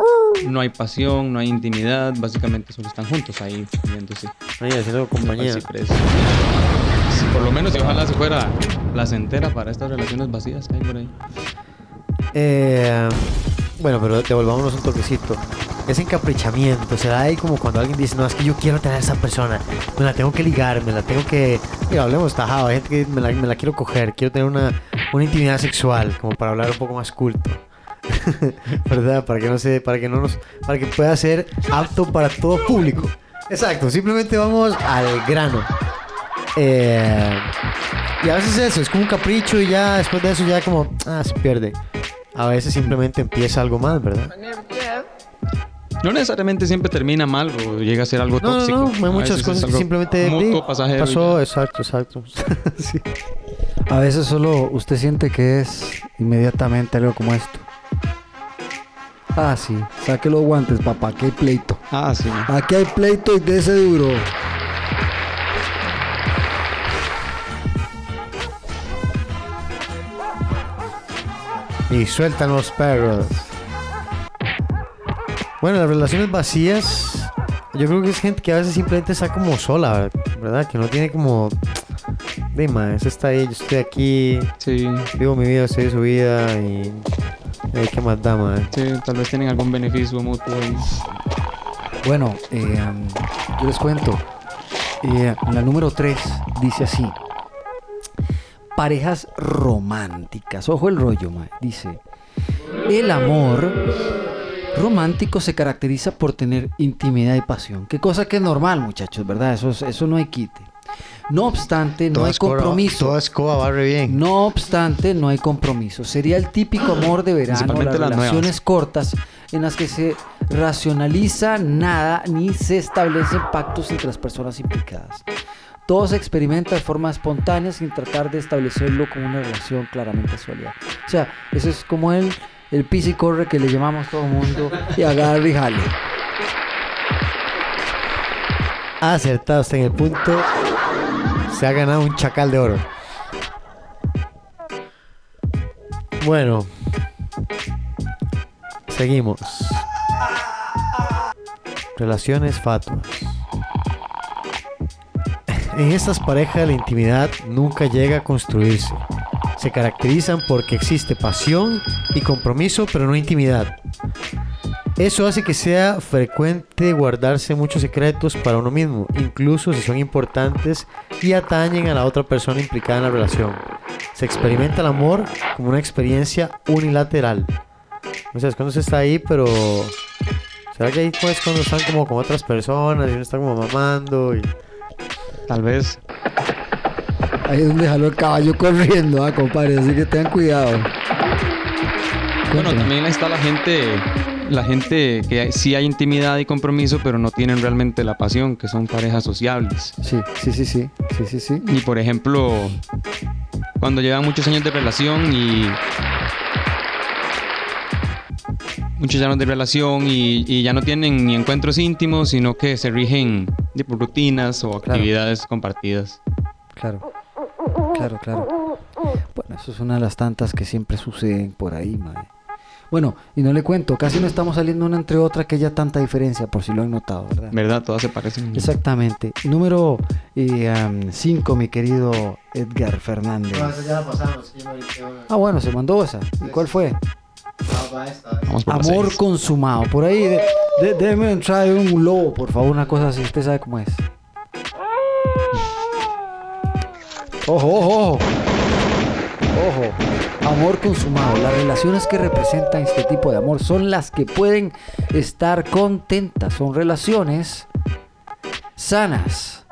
No hay pasión, no hay intimidad. Básicamente solo están juntos ahí, viéndose. Ahí haciendo compañía. Sí, Por lo menos, y ojalá se fuera placentera para estas relaciones vacías que hay por ahí. Eh, bueno, pero devolvámonos un toquecito. Ese encaprichamiento será ahí como cuando alguien dice, no, es que yo quiero tener a esa persona, me la tengo que ligar, me la tengo que... Mira, hablemos tajado, hay gente que me la, me la quiero coger, quiero tener una, una intimidad sexual, como para hablar un poco más culto. ¿Verdad? Para que no se, para que no nos, para que pueda ser apto para todo público. Exacto, simplemente vamos al grano. Eh, y a veces eso, es como un capricho y ya después de eso ya como, ah, se pierde. A veces simplemente empieza algo más, ¿verdad? No necesariamente siempre termina mal o llega a ser algo No, no, tóxico. no, A hay muchas cosas que simplemente mutuo, pasajero pasó, ya. exacto, exacto. Sí. A veces solo usted siente que es inmediatamente algo como esto. Ah, sí. Saque los guantes, papá. Aquí hay pleito. Ah, sí. Aquí hay pleito y de ese duro. Y sueltan los perros. Bueno, las relaciones vacías, yo creo que es gente que a veces simplemente está como sola, ¿verdad? Que no tiene como... Dime, eso está ahí, yo estoy aquí, Sí, vivo mi vida, estoy su vida y... eh, ¿Qué más da, man? sí, tal vez tienen algún beneficio mutuo ahí. Bueno, eh, yo les cuento. Eh, la número 3 dice así. Parejas románticas. Ojo el rollo, mae. Dice. El amor romántico se caracteriza por tener intimidad y pasión. Qué cosa que es normal, muchachos, ¿verdad? Eso, es- eso no hay quite. No obstante, no Toda hay escoba- compromiso. Toda escoba barre bien. No obstante, no hay compromiso. Sería el típico amor de verano, las las relaciones nuevas. cortas en las que se racionaliza nada ni se establecen pactos entre las personas implicadas. Todo se experimenta de forma espontánea sin tratar de establecerlo como una relación claramente sólida. O sea, eso es como el, el pis y corre que le llamamos todo el mundo y agarre y jale. Acertado hasta en el punto. Se ha ganado un chacal de oro. Bueno. Seguimos. Relaciones fatuas. En estas parejas la intimidad nunca llega a construirse. Se caracterizan porque existe pasión y compromiso, pero no intimidad. Eso hace que sea frecuente guardarse muchos secretos para uno mismo, incluso si son importantes y atañen a la otra persona implicada en la relación. Se experimenta el amor como una experiencia unilateral. O sea, es cuando se está ahí, pero... ¿Será que ahí pues cuando están como con otras personas y uno está como mamando y... Tal vez. Ahí es donde jaló el caballo corriendo, ah, compadre. Así que tengan cuidado. Bueno, también está la gente, la gente que sí hay intimidad y compromiso, pero no tienen realmente la pasión, que son parejas sociables. Sí, sí, sí, sí. Sí, sí, sí. Y por ejemplo, cuando llevan muchos años de relación y muchos años de relación y, y ya no tienen ni encuentros íntimos, sino que se rigen de por rutinas o Claro. actividades compartidas. Claro. Claro, claro. Bueno, eso es una de las tantas que siempre suceden por ahí, mae. Bueno, y no le cuento, casi no estamos saliendo una entre otra que haya tanta diferencia, por si lo han notado, ¿verdad? ¿Verdad? Todas se parecen. Exactamente. Número 5, mi querido Edgar Fernández. ya la pasamos. Ah, bueno, se mandó esa. ¿Y cuál fue? Vamos por la Amor consumado. Por ahí, de, de- déjeme entrar un lobo, por favor, una cosa así. Usted sabe cómo es. Ojo, ojo, ojo. Ojo. Amor consumado. Las relaciones que representan este tipo de amor son las que pueden estar contentas. Son relaciones sanas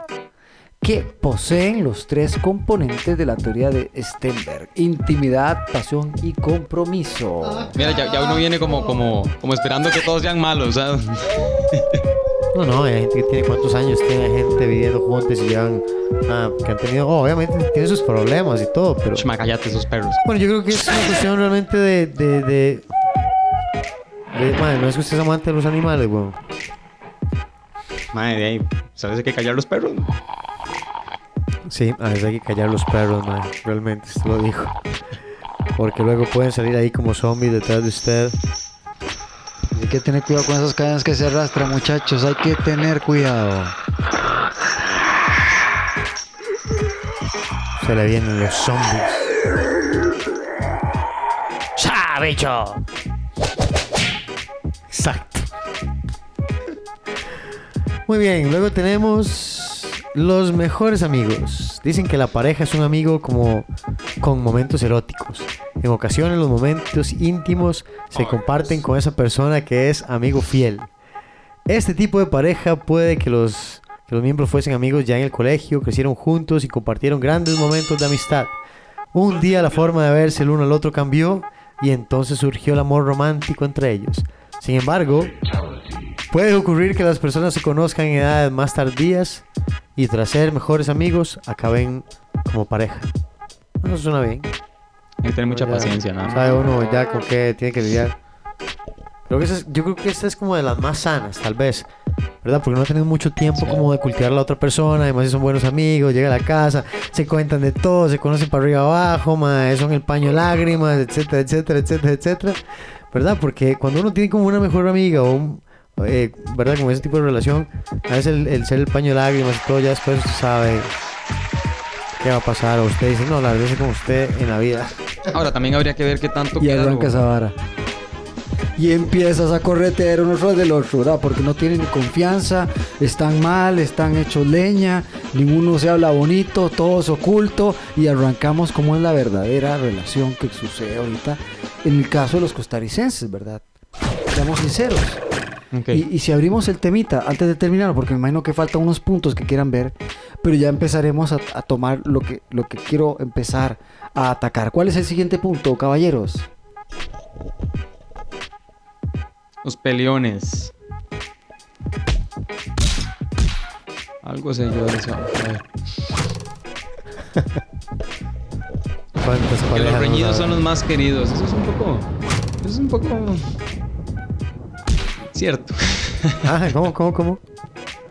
que poseen los tres componentes de la teoría de Stenberg. Intimidad, pasión y compromiso. Mira, ya, ya uno viene como, como, como esperando que todos sean malos, ¿sabes? No, no, hay gente que tiene cuántos años, tiene gente viviendo juntos y llevan, ah, que han tenido, oh, obviamente tiene sus problemas y todo, pero Chma, cállate esos perros. bueno, yo creo que es una cuestión realmente de, de, de, de- madre, no es que usted es amante de los animales, weón. Madre de ahí, ¿sabes que callar los perros? Sí, a veces hay que callar los perros, madre, realmente, se lo dijo. Porque luego pueden salir ahí como zombies detrás de usted. Hay que tener cuidado con esas cadenas que se arrastran, muchachos. Hay que tener cuidado. Se le vienen los zombies. ¡Cha, bicho! Exacto. Muy bien, luego tenemos los mejores amigos. Dicen que la pareja es un amigo como con momentos eróticos. En ocasiones los momentos íntimos se comparten con esa persona que es amigo fiel. Este tipo de pareja puede que los, que los miembros fuesen amigos ya en el colegio, crecieron juntos y compartieron grandes momentos de amistad. Un día la forma de verse el uno al otro cambió y entonces surgió el amor romántico entre ellos. Sin embargo, puede ocurrir que las personas se conozcan en edades más tardías y tras ser mejores amigos acaben como pareja. Eso suena bien. Hay que tener mucha Ya paciencia, ¿no? Sabe uno ya con qué tiene que lidiar. Creo que es- yo creo que esta es como de las más sanas, tal vez. ¿Verdad? Porque no tienen mucho tiempo como de cultivar a la otra persona. Además, si son buenos amigos, llega a la casa, se cuentan de todo, se conocen para arriba abajo, mae, son el paño de lágrimas, etcétera, etcétera, etcétera, etcétera. ¿Verdad? Porque cuando uno tiene como una mejor amiga o un, eh, ¿verdad? Como ese tipo de relación, a veces el, el ser el paño de lágrimas y todo, ya después usted sabe qué va a pasar. O usted dice, no, la verdad es como usted en la vida. Ahora también habría que ver qué tanto Y queda lo- arranca esa vara. Y empiezas a corretear uno tras del otro, ¿verdad? Porque no tienen ni confianza, están mal, están hechos leña, ninguno se habla bonito, todo es oculto y arrancamos como es la verdadera relación que sucede ahorita en el caso de los costarricenses, ¿verdad? Seamos sinceros. Y, y si abrimos el temita, antes de terminar, porque me imagino que faltan unos puntos que quieran ver, pero ya empezaremos a, a tomar lo que, lo que quiero empezar a atacar. ¿Cuál es el siguiente punto, caballeros? Los peleones. Algo sé yo de eso. A ver. ¿Cuántas Que los reñidos son los más queridos. Eso es un poco. Eso es un poco. Cierto. Ah, ¿cómo, cómo, cómo?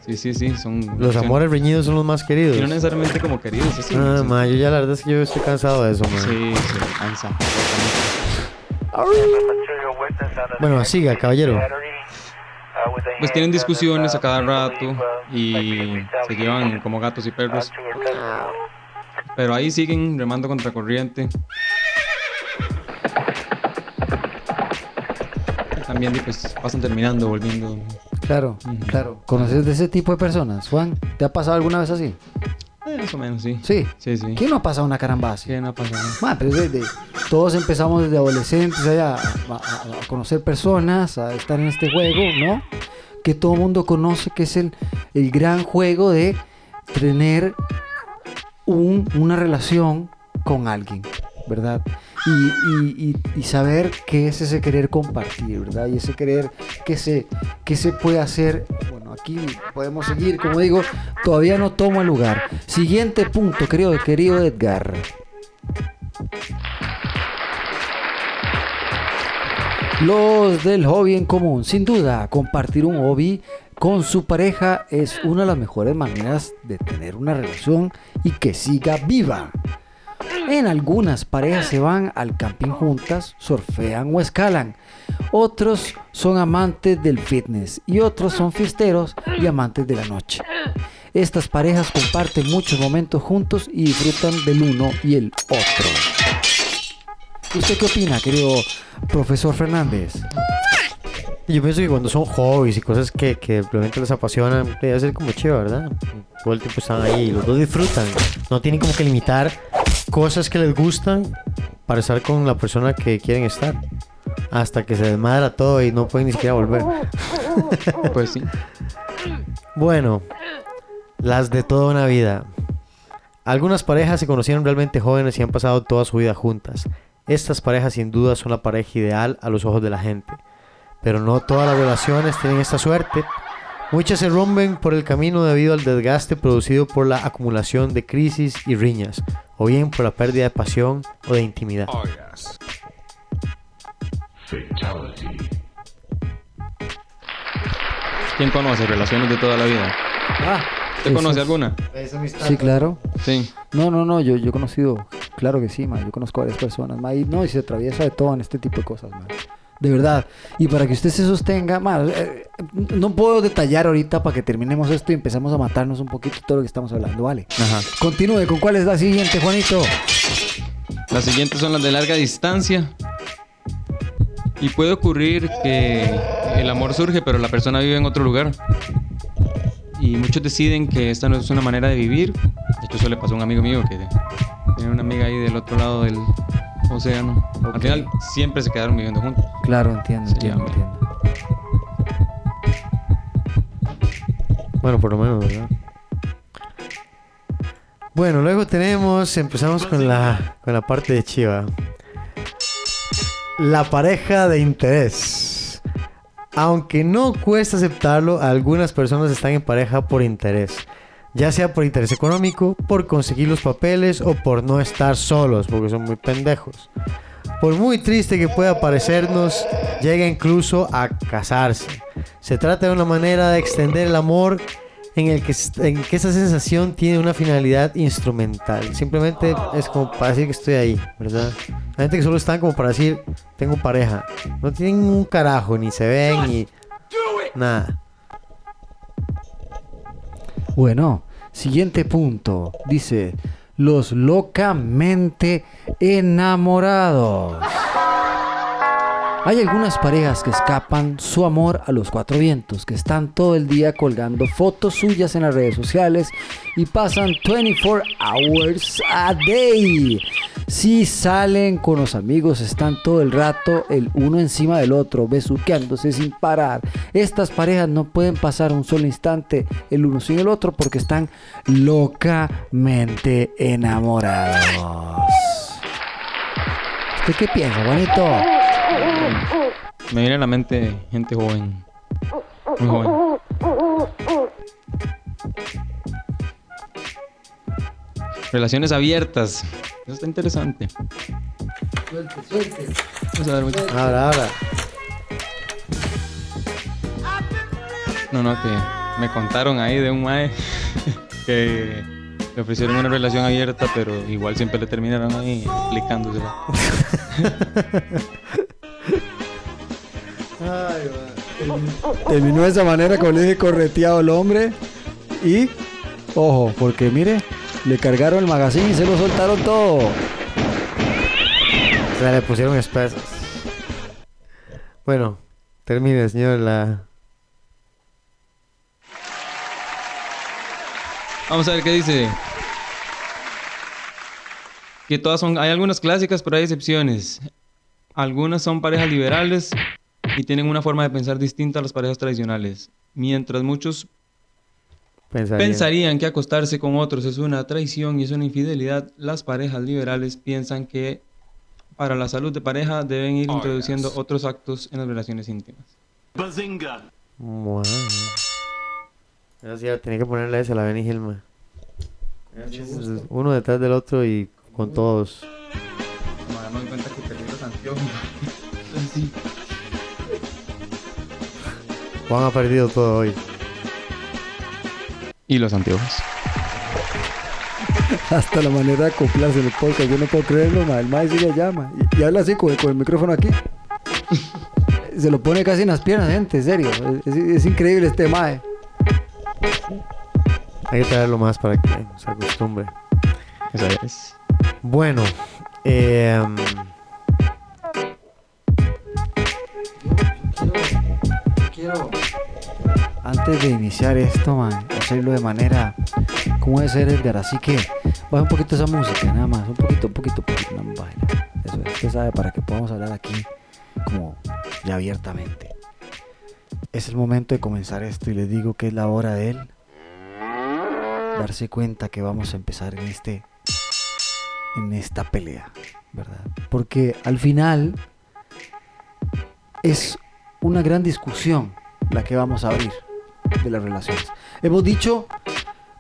Sí, sí, sí. Son. Los son- amores reñidos son los más Y queridos. no necesariamente como queridos. Sí, Ah, sí. ma, yo ya la verdad es que yo estoy cansado de eso, man. Sí, sí, cansa. Bueno, siga, caballero. Pues tienen discusiones a cada rato y se llevan como gatos y perros. testimony. Pero ahí siguen remando contra corriente. También pues pasan terminando, volviendo. Claro, claro. ¿Conoces de ese tipo de personas, Juan? ¿Te ha pasado alguna vez así? Eh, más o menos, sí. Sí. Sí, sí. ¿Quién no ha pasado una caramba así? ¿Qué no ha pasado? Ma, pero es de- de- todos empezamos desde adolescentes a- a- a conocer personas, a estar en este juego, ¿no? Que todo el mundo conoce, que es el, el gran juego de tener un- una relación con alguien, ¿verdad? Y, saber qué es ese querer compartir, ¿verdad? Y ese querer que se, que se puede hacer. Bueno, aquí podemos seguir, como digo, todavía no tomo el lugar. Siguiente punto, querido, querido Edgar. Los del hobby en común. Sin duda, compartir un hobby con su pareja es una de las mejores maneras de tener una relación y que siga viva. En algunas parejas se van al camping juntas, surfean o escalan. Otros son amantes del fitness y otros son fiesteros y amantes de la noche. Estas parejas comparten muchos momentos juntos y disfrutan del uno y el otro. ¿Usted qué opina, querido profesor Fernández? Yo pienso que cuando son hobbies y cosas que, que realmente les apasionan, debe ser como chido, ¿verdad? Todo el tiempo están ahí y los dos disfrutan. No tienen como que limitar cosas que les gustan para estar con la persona que quieren estar. Hasta que se desmadra todo y no pueden ni siquiera volver. Pues sí. Bueno, las de toda una vida. Algunas parejas se conocieron realmente jóvenes y han pasado toda su vida juntas. Estas parejas sin duda son la pareja ideal a los ojos de la gente. Pero no todas las relaciones tienen esta suerte. Muchas se rompen por el camino debido al desgaste producido por la acumulación de crisis y riñas, o bien por la pérdida de pasión o de intimidad. ¿Quién conoce relaciones de toda la vida? Ah, ¿Usted conoce alguna? Sí, claro. Sí. No, no, no, yo, yo he conocido, claro que sí, ma, yo conozco a varias personas, ma, y no, y se atraviesa de todo en este tipo de cosas, ma. De verdad. Y para que usted se sostenga, ma, eh, no puedo detallar ahorita para que terminemos esto y empezamos a matarnos un poquito todo lo que estamos hablando, ¿vale? Ajá. Continúe, ¿con cuál es la siguiente, Juanito? Las siguientes son las de larga distancia. Y puede ocurrir que el amor surge, pero la persona vive en otro lugar. Y muchos deciden que esta no es una manera de vivir. De hecho, eso le pasó a un amigo mío que tiene una amiga ahí del otro lado del océano. Ok. Al final, siempre se quedaron viviendo juntos. Claro, entiendo, Sí, entiendo, entiendo. Bueno, por lo menos, ¿verdad? Bueno, luego tenemos, empezamos con la, con la parte de Chiva. La pareja de interés. Aunque no cuesta aceptarlo, algunas personas están en pareja por interés. Ya sea por interés económico, por conseguir los papeles o por no estar solos, porque son muy pendejos. Por muy triste que pueda parecernos, llega incluso a casarse. Se trata de una manera de extender el amor en el que, en que esa sensación tiene una finalidad instrumental. Simplemente es como para decir que estoy ahí, ¿verdad? Hay gente que solo están como para decir, tengo pareja. No tienen un carajo, ni se ven, ni nada. Bueno, siguiente punto. Dice, los locamente enamorados. Hay algunas parejas que escapan su amor a los cuatro vientos, que están todo el día colgando fotos suyas en las redes sociales y pasan 24 hours a day. Si salen con los amigos, están todo el rato el uno encima del otro, besuqueándose sin parar. Estas parejas no pueden pasar un solo instante el uno sin el otro porque están locamente enamorados. ¿Usted qué piensa, bonito? Me viene a la mente gente joven. Muy joven. Relaciones abiertas. Eso está interesante. Vamos a ver, muchachos. Ahora, ahora. No, no, que me contaron ahí de un mae que le ofrecieron una relación abierta, pero igual siempre le terminaron ahí explicándosela. Terminó de esa manera como le dije correteado el hombre. Y, ojo, porque mire, le cargaron el magazine y se lo soltaron todo. Se le pusieron espesas. Bueno, Termine, señor, la... Vamos a ver qué dice. Que todas son. Hay algunas clásicas, pero hay excepciones. Algunas son parejas liberales y tienen una forma de pensar distinta a las parejas tradicionales. Mientras muchos Pensaría. pensarían que acostarse con otros es una traición y es una infidelidad, las parejas liberales piensan que para la salud de pareja deben ir introduciendo otros actos en las relaciones íntimas. Bueno. Gracias, tenía que ponerle esa a la Benny Hilma. Uno detrás del otro y con todos. Me doy cuenta que perdí los anteojos. Juan ha perdido todo hoy. Y los anteojos. Hasta la manera de acoplarse en el podcast. Yo no puedo creerlo, ma. El mae llama. Y, y habla así con, con el micrófono aquí. Se lo pone casi en las piernas, gente. En serio. Es, es increíble este mae. Hay que traerlo más para que se acostumbre. Esa es. Bueno, eh, Antes de iniciar esto, man, hacerlo de manera como debe ser Edgar. Así que baja un poquito esa música, nada más. Un poquito, un poquito, un poquito. No, bájala. Eso es, usted sabe, para que podamos hablar aquí como ya abiertamente. Es el momento de comenzar esto y les digo que es la hora de él darse cuenta que vamos a empezar en este en esta pelea, ¿verdad? Porque al final es una gran discusión la que vamos a abrir de las relaciones. Hemos dicho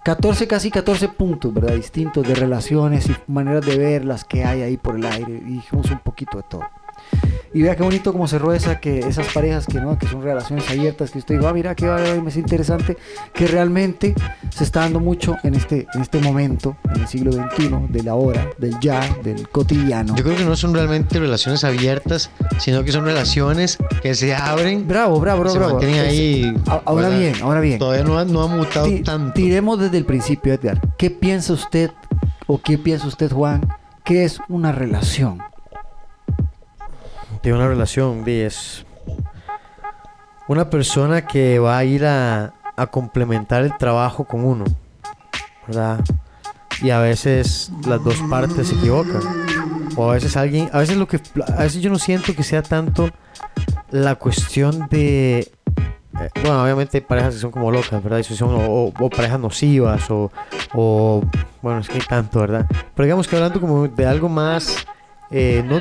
14, casi 14 puntos, ¿verdad? Distintos de relaciones y maneras de verlas que hay ahí por el aire. Y dijimos un poquito de todo. Y vea qué bonito como se esa que esas parejas que no, que son relaciones abiertas, que usted diga, ah, mira qué va, es interesante, que realmente se está dando mucho en este, en este momento, en el siglo XXI, de la hora, del ya, del cotidiano. Yo creo que no son realmente relaciones abiertas, sino que son relaciones que se abren. Bravo, bravo, bravo. se bravo. ahí. ahora bien, ahora bien. Todavía no ha, no ha mutado Ti- tanto. Tiremos desde el principio, Edgar. ¿Qué piensa usted o qué piensa usted, Juan? ¿Qué es una relación? Tiene una relación, es una persona que va a ir a, a complementar el trabajo con uno, ¿verdad? Y a veces las dos partes se equivocan. O a veces alguien, a veces lo que, a veces yo no siento que sea tanto la cuestión de, eh, bueno, obviamente hay parejas que son como locas, ¿verdad? O, parejas nocivas, o, o, bueno, es que tanto, ¿verdad? Pero digamos que hablando como de algo más, eh, no,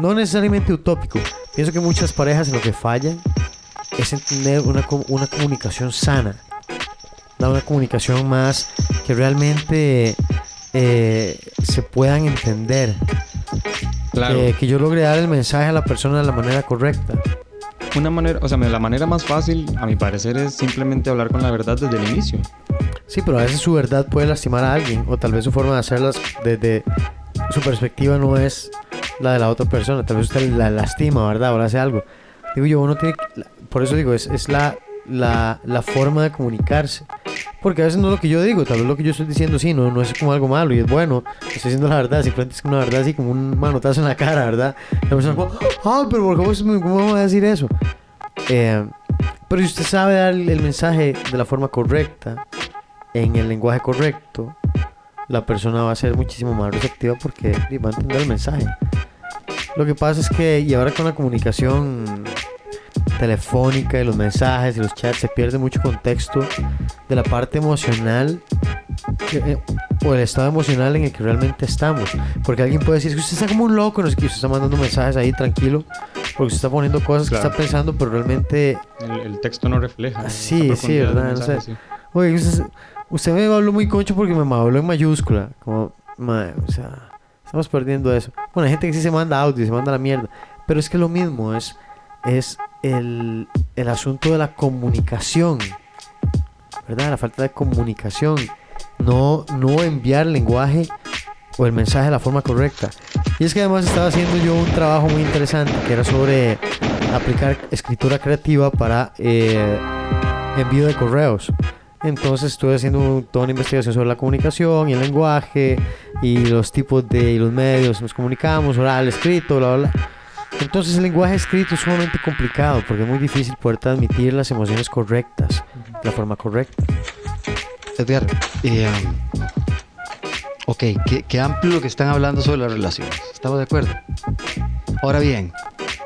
no necesariamente utópico. Pienso que muchas parejas en lo que fallan es en tener una, una comunicación sana. Una comunicación más que realmente eh, se puedan entender. Claro. Que, que yo logre dar el mensaje a la persona de la manera correcta. Una manera, o sea, la manera más fácil, a mi parecer, es simplemente hablar con la verdad desde el inicio. Sí, pero a veces su verdad puede lastimar a alguien. O tal vez su forma de hacerlas desde su perspectiva no es la de la otra persona. Tal vez usted la lastima, ¿verdad? O le hace algo. Digo yo, uno tiene Por eso digo, es, la, la, la forma de comunicarse. Porque a veces no es lo que yo digo, tal vez lo que yo estoy diciendo sí, no, no es como algo malo y es bueno. Estoy diciendo la verdad, simplemente es una verdad así como un manotazo en la cara, ¿verdad? La persona como, ah, pero ¿por qué vos me- ¿cómo vamos a decir eso? Eh, pero si usted sabe dar el mensaje de la forma correcta, en el lenguaje correcto, la persona va a ser muchísimo más receptiva porque va a entender el mensaje. Lo que pasa es que, y ahora con la comunicación telefónica y los mensajes y los chats, se pierde mucho contexto de la parte emocional que- eh, o el estado emocional en el que realmente estamos. Porque alguien puede decir, que usted está como un loco, no sé qué, usted está mandando mensajes ahí tranquilo, porque usted está poniendo cosas que Claro. está pensando, pero realmente El, el texto no refleja. Ah, sí, sí, ¿verdad? Mensaje, sé. sí. Oye, usted, usted me habló muy concho porque me habló en mayúscula. Como, mae, o sea, estamos perdiendo eso. Bueno, hay gente que sí se manda audio, se manda la mierda. Pero es que lo mismo es, es el, el asunto de la comunicación. ¿Verdad? La falta de comunicación. No, no enviar lenguaje o el mensaje de la forma correcta. Y es que además estaba haciendo yo un trabajo muy interesante que era sobre aplicar escritura creativa para eh, envío de correos. Entonces estuve haciendo toda una investigación sobre la comunicación y el lenguaje y los tipos de y los medios nos comunicamos, oral, escrito, bla, bla. Entonces el lenguaje escrito es sumamente complicado porque es muy difícil poder transmitir las emociones correctas, de la forma correcta. Edgar, eh, ok, qué, qué amplio lo que están hablando sobre las relaciones. ¿Estamos de acuerdo? Ahora bien,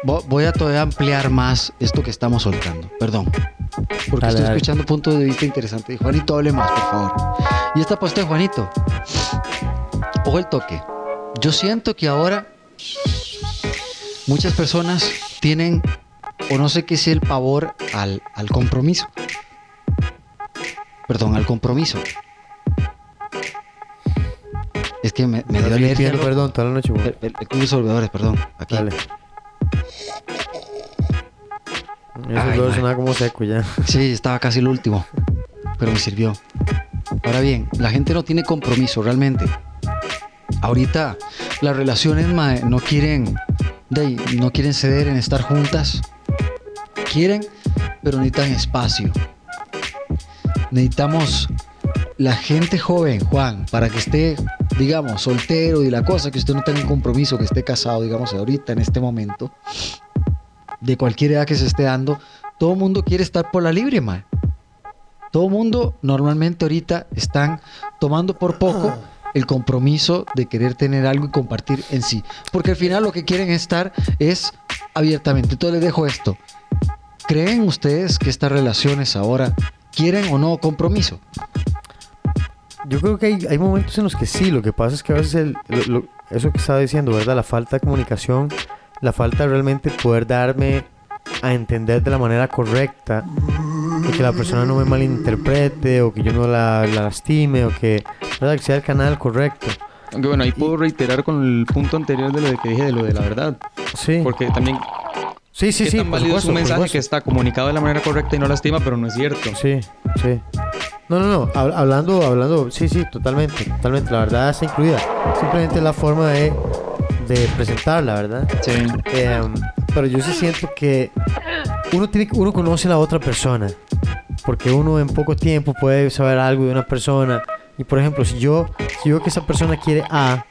vo- voy a todavía ampliar más esto que estamos soltando. Perdón. Porque Dale, estoy dale. escuchando puntos de vista interesantes. Juanito, hable más, por favor. Y esta puesta de Juanito. Ojo el toque. Yo siento que ahora muchas personas tienen, o no sé qué sea el pavor al, al compromiso. Perdón, al compromiso. Es que me, me dio alergia. perdón, toda la noche. El, el, el club de solvedores, perdón. Aquí. Dale. Eso sonaba como seco ya. Sí, estaba casi el último, pero me sirvió. Ahora bien, la gente no tiene compromiso realmente. Ahorita las relaciones mae, no quieren, de no quieren ceder en estar juntas. Quieren, pero necesitan espacio. Necesitamos la gente joven, Juan, para que esté, digamos, soltero y la cosa, que usted no tenga un compromiso, que esté casado, digamos, ahorita, en este momento, de cualquier edad que se esté dando, todo el mundo quiere estar por la libre, mae. Todo el mundo normalmente ahorita están tomando por poco el compromiso de querer tener algo y compartir en sí. Porque al final lo que quieren estar es abiertamente. Entonces les dejo esto. ¿Creen ustedes que estas relaciones ahora quieren o no compromiso? Yo creo que hay, hay momentos en los que sí, lo que pasa es que a veces el- lo- lo- eso que estaba diciendo, ¿verdad? La falta de comunicación, la falta de realmente poder darme a entender de la manera correcta, de que la persona no me malinterprete o que yo no la, la lastime o que, ¿verdad? que sea el canal correcto. Aunque bueno, ahí puedo reiterar con el punto anterior de lo de que dije de lo de la verdad. Sí, Porque también, sí, sí, ¿qué sí. tan válido es supuesto, un por mensaje que está comunicado de la manera correcta y no lastima, pero no es cierto? Sí, sí. No, no, no. hab- Hablando, hablando, sí, sí, totalmente, totalmente. La verdad está incluida. Simplemente es la forma de, de presentarla, ¿verdad? Sí. Eh, pero yo sí siento que uno tiene, uno conoce a la otra persona, porque uno en poco tiempo puede saber algo de una persona. Y por ejemplo, si yo, si veo que esa persona quiere A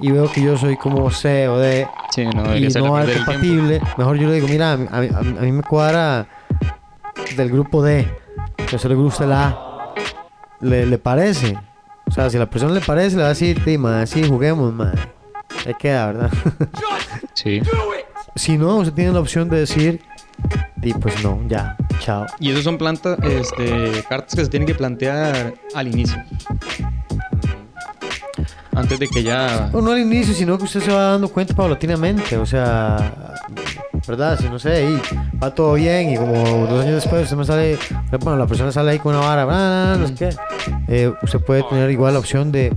y veo que yo soy como C o D Sí, no y no es compatible, mejor yo le digo, mira, a mí, a mí- a mí me cuadra del grupo D, que solo le gusta la A. ¿Le, le parece? O sea, si a la persona le parece, le va a decir, sí, ma, sí, juguemos, ma. Ahí queda, ¿verdad? Sí. si no, usted tiene la opción de decir, y pues no, ya, chao. Y esos son plantas, este, cartas que se tienen que plantear al inicio. Antes de que ya... O no al inicio, sino que usted se va dando cuenta paulatinamente, o sea, ¿verdad? Si no sé, y va todo bien y como dos años después usted me sale, bueno, la persona sale ahí con una vara, ah, no sé qué, eh, usted puede tener igual la opción de,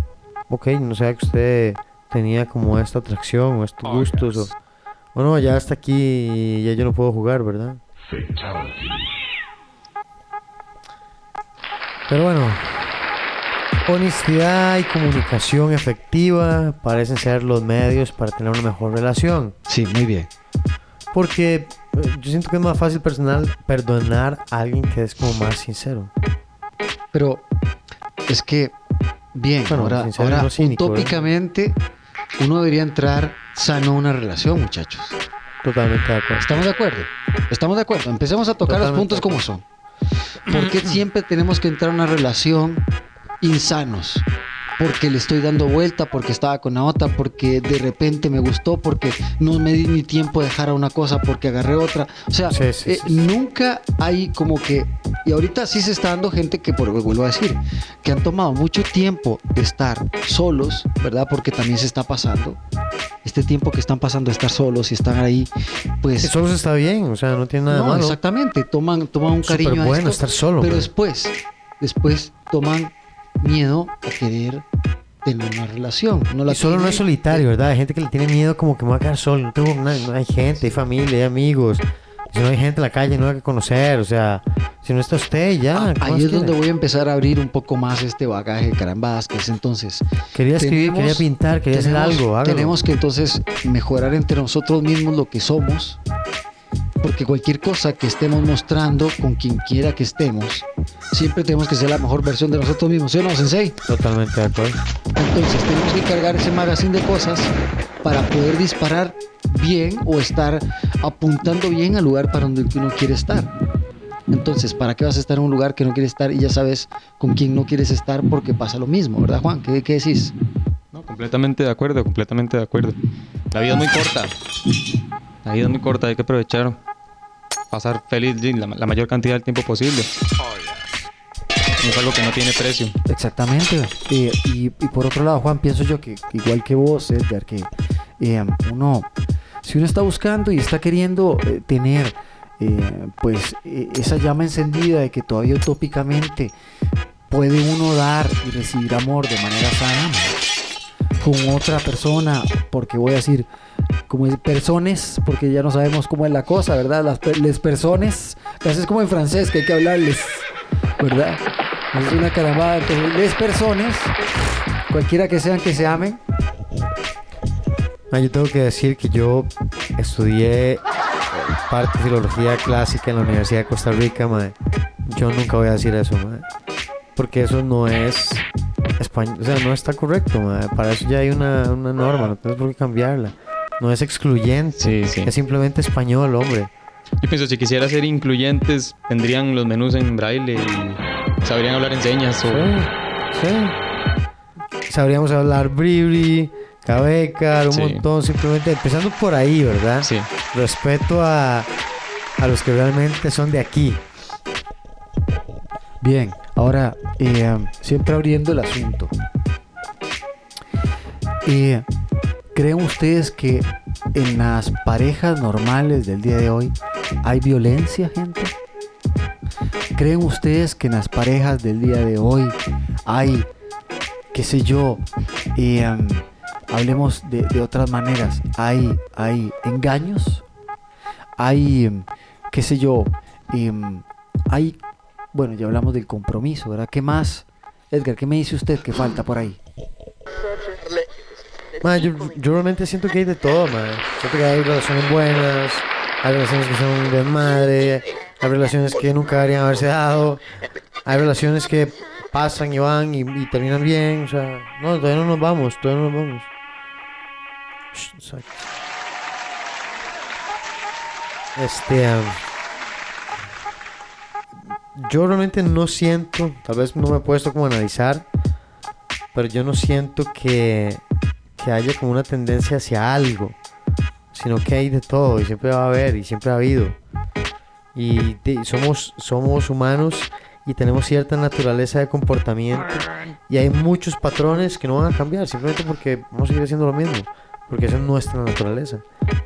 ok, no sé que usted tenía como esta atracción o estos gustos o, o no, ya hasta aquí y ya yo no puedo jugar, ¿verdad? Pero bueno, honestidad y comunicación efectiva parecen ser los medios para tener una mejor relación. Sí, muy bien. Porque eh, yo siento que es más fácil personal perdonar a alguien que es como más sincero. Pero es que, bien, Bueno, ahora, ahora no cínico, ¿verdad? Uno debería entrar sano a una relación, muchachos. Totalmente de acuerdo. ¿Estamos de acuerdo? ¿Estamos de acuerdo? Empecemos a tocar los puntos como son. ¿Por qué siempre tenemos que entrar a una relación insanos? Porque le estoy dando vuelta, porque estaba con la otra, porque de repente me gustó, porque no me di ni tiempo de dejar a una cosa, porque agarré otra. O sea, Sí, sí, eh, sí, nunca hay como que... Y ahorita sí se está dando gente que, por vuelvo a decir, que han tomado mucho tiempo de estar solos, ¿verdad? Porque también se está pasando. Este tiempo que están pasando de estar solos y están ahí, pues... Que solo se está bien, o sea, no tiene nada de No, malo. exactamente, toman, toman un Súper cariño a bueno esto, estar solo, pero man. después, después toman miedo a querer tener una relación. No la Y solo no tienen. es solitario, ¿verdad? Hay gente que le tiene miedo como que me va a quedar solo. No, tengo no hay gente, hay familia, hay amigos. Si no hay gente en la calle, no hay que conocer. O sea, si no está usted, ya. ¿qué Ahí es donde voy a empezar a abrir un poco más este bagaje de carambadas que es entonces. Quería escribir, quería pintar, quería hacer tenemos- algo. hágalo. Tenemos que entonces mejorar entre nosotros mismos lo que somos. Porque cualquier cosa que estemos mostrando con quien quiera que estemos, siempre tenemos que ser la mejor versión de nosotros mismos, ¿sí o no, Sensei? Totalmente de acuerdo. Entonces tenemos que cargar ese magazine de cosas para poder disparar bien o estar apuntando bien al lugar para donde uno quiere estar. Entonces, ¿para qué vas a estar en un lugar que no quieres estar y ya sabes con quién no quieres estar porque pasa lo mismo, ¿verdad, Juan? ¿Qué, qué decís? No, completamente de acuerdo, completamente de acuerdo. La vida es muy corta. La vida es muy corta, hay que aprovechar. Pasar feliz la, mayor cantidad del tiempo posible. Es algo que no tiene precio. Exactamente. Eh, y, por otro lado, Juan, pienso yo que igual que vos, Edgar, que eh, uno, si uno está buscando y está queriendo eh, tener pues esa llama encendida de que todavía utópicamente puede uno dar y recibir amor de manera sana con otra persona, porque voy a decir, como personas, porque ya no sabemos cómo es la cosa, ¿verdad? Las les personas, es como en francés que hay que hablarles, ¿verdad? Es una carambada, entonces les personas, cualquiera que sean que se amen, yo tengo que decir que yo estudié parte de filología clásica en la Universidad de Costa Rica, mae. Yo nunca voy a decir eso, mae. Porque eso no es español, o sea, no está correcto, mae. Para eso ya hay una, una norma, no tienes por qué cambiarla. No es excluyente, Sí, sí. es simplemente español, hombre. Yo pienso, si quisiera ser incluyentes, tendrían los menús en braille y sabrían hablar en señas o... Sí, sí. Sabríamos hablar bribri, cabecar, un Sí. montón, simplemente empezando por ahí, ¿verdad? Sí. Respeto a, a los que realmente son de aquí. Bien, ahora eh, siempre abriendo el asunto. Eh, ¿Creen ustedes que en las parejas normales del día de hoy hay violencia, gente? ¿Creen ustedes que en las parejas del día de hoy hay, qué sé yo, um, hablemos de, de otras maneras, hay, hay engaños? Hay, em, qué sé yo, em, hay bueno, ya hablamos del compromiso, ¿verdad? ¿Qué más? Edgar, ¿qué me dice usted que falta por ahí? Ma, yo, yo realmente siento que hay de todo, ma. Siento que hay relaciones buenas, hay relaciones que son de madre, hay relaciones que nunca deberían haberse dado, hay relaciones que pasan y van y, y terminan bien, o sea, no, todavía no nos vamos, todavía no nos vamos. Este, am, yo realmente no siento, tal vez no me he puesto como a analizar, pero yo no siento que, que haya como una tendencia hacia algo, sino que hay de todo y siempre va a haber y siempre ha habido. Y de- somos, somos humanos y tenemos cierta naturaleza de comportamiento y hay muchos patrones que no van a cambiar simplemente porque vamos a seguir haciendo lo mismo, porque esa es nuestra naturaleza.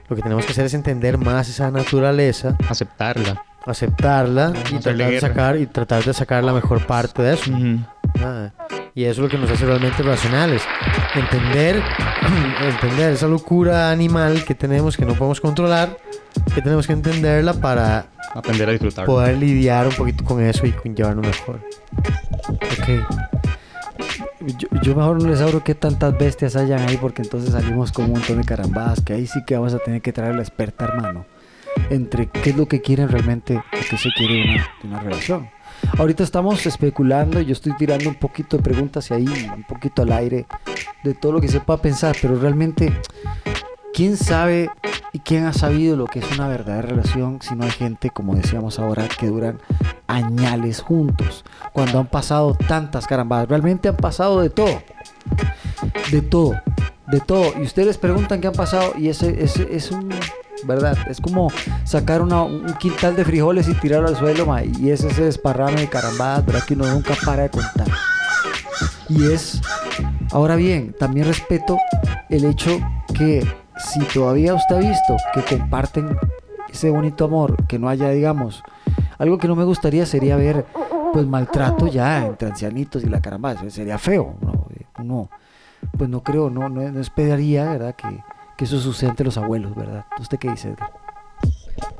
Lo que tenemos que hacer es entender más esa naturaleza, Aceptarla. aceptarla y tratar de sacar y tratar de sacar la mejor parte de eso. Nada. Y eso es lo que nos hace realmente racionales. Entender, entender esa locura animal que tenemos que no podemos controlar, que tenemos que entenderla para Aprender a disfrutar. poder lidiar un poquito con eso y con llevarnos mejor. Ok. Yo, yo mejor no les abro qué tantas bestias hayan ahí porque entonces salimos con un montón de carambadas que ahí sí que vamos a tener que traer la experta hermano entre qué es lo que quieren realmente o qué se quiere de una, de una relación. Ahorita estamos especulando y yo estoy tirando un poquito de preguntas y ahí, un poquito al aire de todo lo que se pueda pensar, pero realmente, ¿quién sabe y quién ha sabido lo que es una verdadera relación si no hay gente, como decíamos ahora, que duran añales juntos? Cuando han pasado tantas carambadas, realmente han pasado de todo, de todo, de todo. Y ustedes preguntan qué han pasado y ese es un ¿verdad? Es como sacar una- un quintal de frijoles y tirarlo al suelo, ma, y es ese desparrame de carambadas, ¿verdad? Que uno nunca para de contar. Y es, ahora bien, también respeto el hecho que si todavía usted ha visto que comparten ese bonito amor, que no haya, digamos, algo que no me gustaría sería ver, pues, maltrato ya entre ancianitos y la carambada, eso sería feo, ¿no? Uno, pues no creo, no, no, no esperaría, ¿verdad? Que, que eso suceda entre los abuelos, ¿verdad? ¿Usted qué dice, Edgar?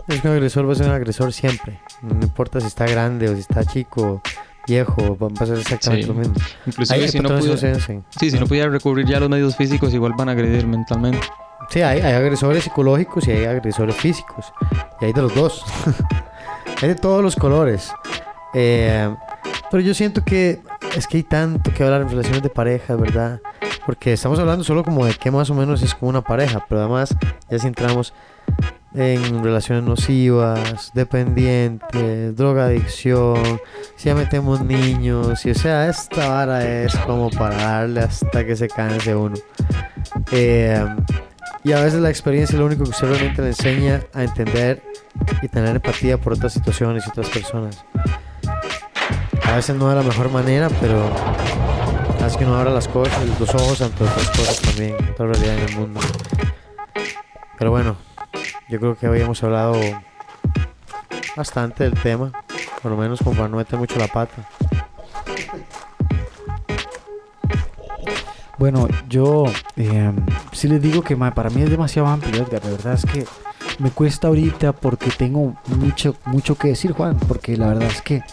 Es que un agresor va a ser un agresor siempre. No importa si está grande o si está chico, viejo, va a pasar exactamente Sí. lo mismo. Inclusive Hay si no, pudiera, hacen. sí, si no pudiera recurrir ya a los medios físicos, igual van a agredir mentalmente. Sí, hay, hay agresores psicológicos y hay agresores físicos. Y hay de los dos. hay de todos los colores. Eh, pero yo siento que es que hay tanto que hablar en relaciones de pareja, ¿verdad? Porque estamos hablando solo como de qué más o menos es como una pareja, pero además ya si entramos en relaciones nocivas, dependientes, drogadicción, si ya metemos niños, y o sea, esta vara es como para darle hasta que se canse uno. Eh, y a veces la experiencia es lo único que usted realmente le enseña a entender y tener empatía por otras situaciones y otras personas. A veces no de la mejor manera, pero hace que uno abra las cosas, los ojos ante otras cosas también, otra realidad en el mundo. Pero bueno, yo creo que hoy hemos hablado bastante del tema, por lo menos como para no meter mucho la pata. Bueno, yo eh, sí les digo que para mí es demasiado amplio, Edgar. De verdad es que me cuesta ahorita porque tengo mucho, mucho que decir, Juan. Porque la verdad es que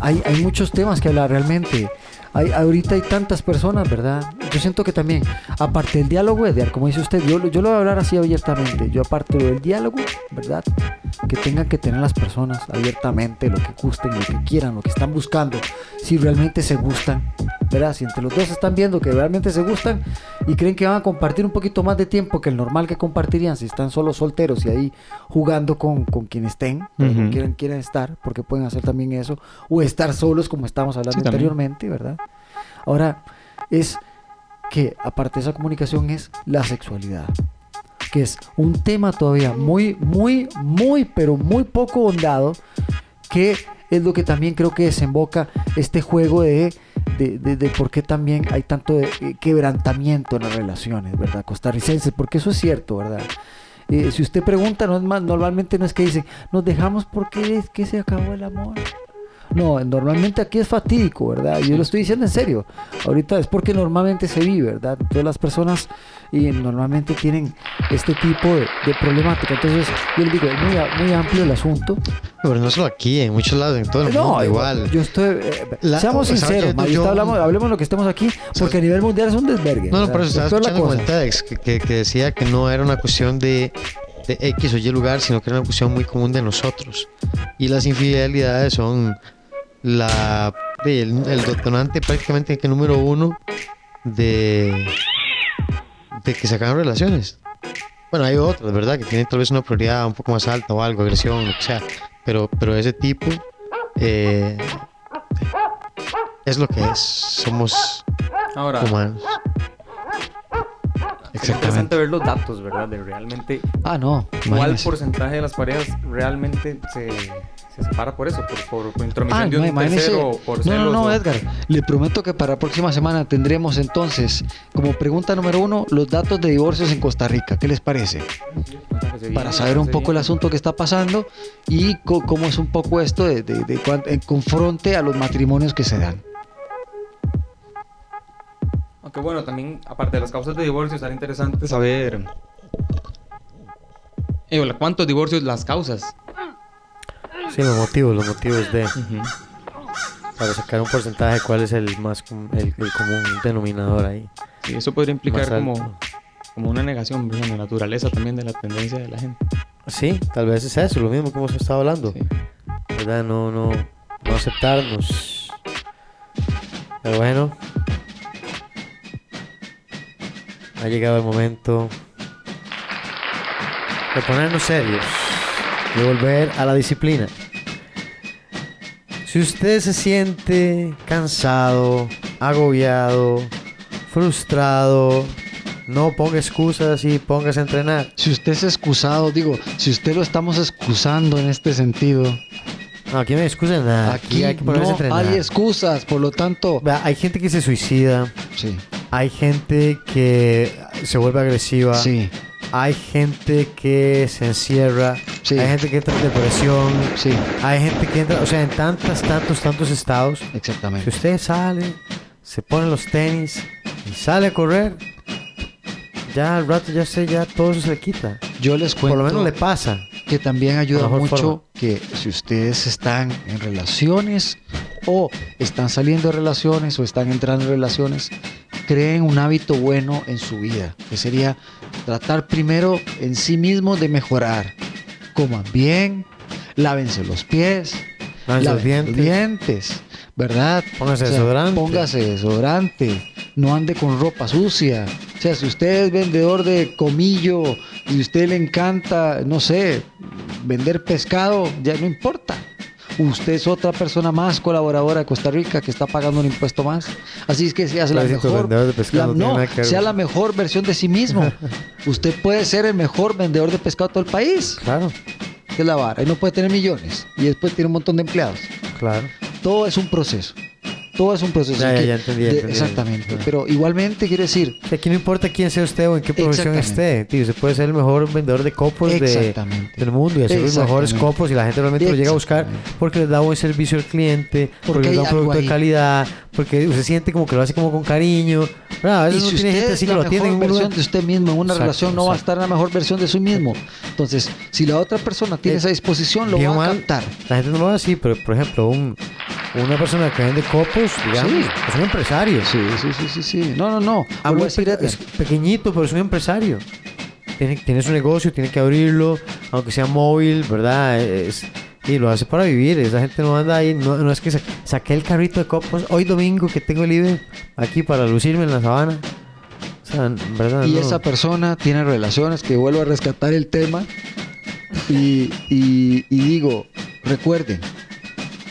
hay, hay muchos temas que hablar realmente. Hay, ahorita hay tantas personas, ¿verdad? Yo siento que también, aparte del diálogo, Edgar, como dice usted, yo, yo lo voy a hablar así abiertamente. Yo aparte del diálogo, ¿verdad? Que tengan que tener las personas abiertamente lo que gusten, lo que quieran, lo que están buscando. Si realmente se gustan, ¿verdad? Si entre los dos están viendo que realmente se gustan y creen que van a compartir un poquito más de tiempo que el normal que compartirían si están solo solteros y ahí jugando con, con quien estén, con quien quieren estar, porque pueden hacer también eso, o estar solos como estábamos hablando Sí, anteriormente, ¿verdad? Ahora, es que aparte de esa comunicación es la sexualidad, que es un tema todavía muy, muy, muy, pero muy poco hondado, que es lo que también creo que desemboca este juego de, de, por qué también hay tanto eh, quebrantamiento en las relaciones, ¿verdad? Costarricenses, porque eso es cierto, ¿verdad? Eh, si usted pregunta, no es más, normalmente no es que dicen, nos dejamos porque es que se acabó el amor. No, normalmente aquí es fatídico, ¿verdad? Yo lo estoy diciendo en serio. Ahorita es porque normalmente se vive, ¿verdad? Todas las personas y normalmente tienen este tipo de, de problemática. Entonces, yo les digo, es muy, muy amplio el asunto. Pero no solo aquí, en muchos lados, en todo el No, mundo igual. Yo estoy. eh, La- seamos sinceros, yo- yo- hablamos, hablemos lo que estemos aquí, porque a nivel mundial es un desvergue. No, no, eso estaba escuchando con el. TEDx que, que- que decía que no era una cuestión de, de X o Y lugar, sino que era una cuestión muy común de nosotros. Y las infidelidades son la el, el detonante prácticamente que número uno de, de que se acaban relaciones. Bueno, hay otras, ¿verdad? Que tienen tal vez una prioridad un poco más alta o algo, agresión, lo que sea. Pero, pero ese tipo eh, es lo que es. Somos Ahora, humanos. es interesante ver los datos, ¿verdad? De realmente Ah, no. cuál imagínese. porcentaje de las parejas realmente se, se separa por eso, por, por, por intromisión Ah, de no, un imagínese. tercero, por No, celos. no, no, Edgar. Le prometo que para la próxima semana tendremos entonces, como pregunta número uno, los datos de divorcios en Costa Rica. ¿Qué les parece? Para saber un poco el asunto que está pasando y cómo es un poco esto de, de- de en confronte a los matrimonios que se dan. Aunque bueno, también, aparte de las causas de divorcio, será interesante saber. eh, hola, ¿Cuántos divorcios las causas? Sí, los motivos, los motivos de. Para sacar un porcentaje, cuál es el más com- el, el común denominador ahí. Sí, eso podría implicar como, como una negación de la naturaleza también de la tendencia de la gente. Sí, tal vez es eso, lo mismo que hemos estado hablando. Sí. ¿Verdad? No, no, no aceptarnos. Pero bueno. Ha llegado el momento de ponernos serios. De volver a la disciplina. Si usted se siente cansado, agobiado, frustrado, no ponga excusas y póngase a entrenar. Si usted es excusado, digo, si usted lo estamos excusando en este sentido, No, aquí no hay excusa de nada. Aquí, aquí hay que ponerse a no entrenar. hay excusas, por lo tanto, hay gente que se suicida, sí, hay gente que se vuelve agresiva, sí, hay gente que se encierra, Sí. hay gente que entra en depresión, sí, hay gente que entra, o sea, en tantos, tantos, tantos estados. Si exactamente. usted sale, se pone los tenis y sale a correr, ya al rato ya sé, ya todo eso se le quita. Yo les cuento Por lo menos le pasa. que también ayuda mucho forma. que si ustedes están en relaciones o están saliendo de relaciones o están entrando en relaciones, creen un hábito bueno en su vida, que sería tratar primero en sí mismos de mejorar. Coman bien, lávense los pies, Lávense los dientes. dientes, ¿verdad? Póngase desodorante. Póngase desodorante, no ande con ropa sucia. O sea, si usted es vendedor de comillo y a usted le encanta, no sé, vender pescado, ya no importa. Usted es otra persona más colaboradora de Costa Rica que está pagando un impuesto más. Así es que sea la mejor, vendedor de pescado, la- no que sea la mejor versión de sí mismo. Usted puede ser el mejor vendedor de pescado de todo el país. Claro, Que es la vara. Y no puede tener millones. Y después tiene un montón de empleados. claro. Todo es un proceso. Todo es un proceso. Ya, ya, ya entendí, de- entendí. exactamente. Ajá. Pero igualmente quiere decir, Que aquí no importa quién sea usted o en qué profesión esté. Tío, usted puede ser el mejor vendedor de copos de, del mundo y hacer los mejores copos y la gente realmente lo llega a buscar porque les da buen servicio al cliente, porque, Porque les da un producto de calidad, porque usted siente como que lo hace como con cariño. ¿verdad? A y veces si no tiene usted gente así que lo atiende en un versión de usted mismo en una Exacto, relación, no va a estar en la mejor versión de sí mismo. Entonces, si la otra persona tiene Eh, esa disposición, lo va a captar. La gente no lo ve así, pero por ejemplo, un, una persona que vende copos, digamos, Sí. es un empresario. Sí, sí, sí, sí, sí. No, no, no. Es pequeñito, pero es un empresario. Tiene, tiene su negocio, tiene que abrirlo, aunque sea móvil, ¿verdad? Es- y lo hace para vivir. Esa gente no anda ahí, no, no es que sa- saqué el carrito de copos hoy domingo que tengo libre aquí para lucirme en la sabana. O sea, ¿verdad? Y No. esa persona tiene relaciones, que vuelvo a rescatar el tema. Y, y- y digo, recuerden,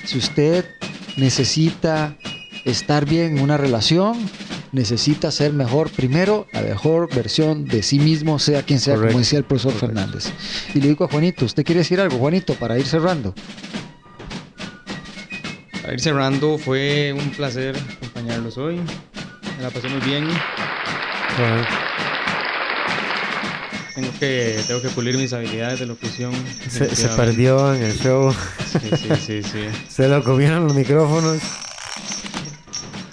si usted necesita estar bien en una relación, necesita ser mejor primero, la mejor versión de sí mismo, sea quien sea, Correcto, como decía el profesor correcto. Fernández. Y le digo a Juanito, ¿usted quiere decir algo, Juanito, para ir cerrando? Para ir cerrando, fue un placer acompañarlos hoy. Me la pasé muy bien. Tengo que, tengo que pulir mis habilidades de locución. se, perdió en el show. Sí, sí, sí, sí. se lo comieron los micrófonos.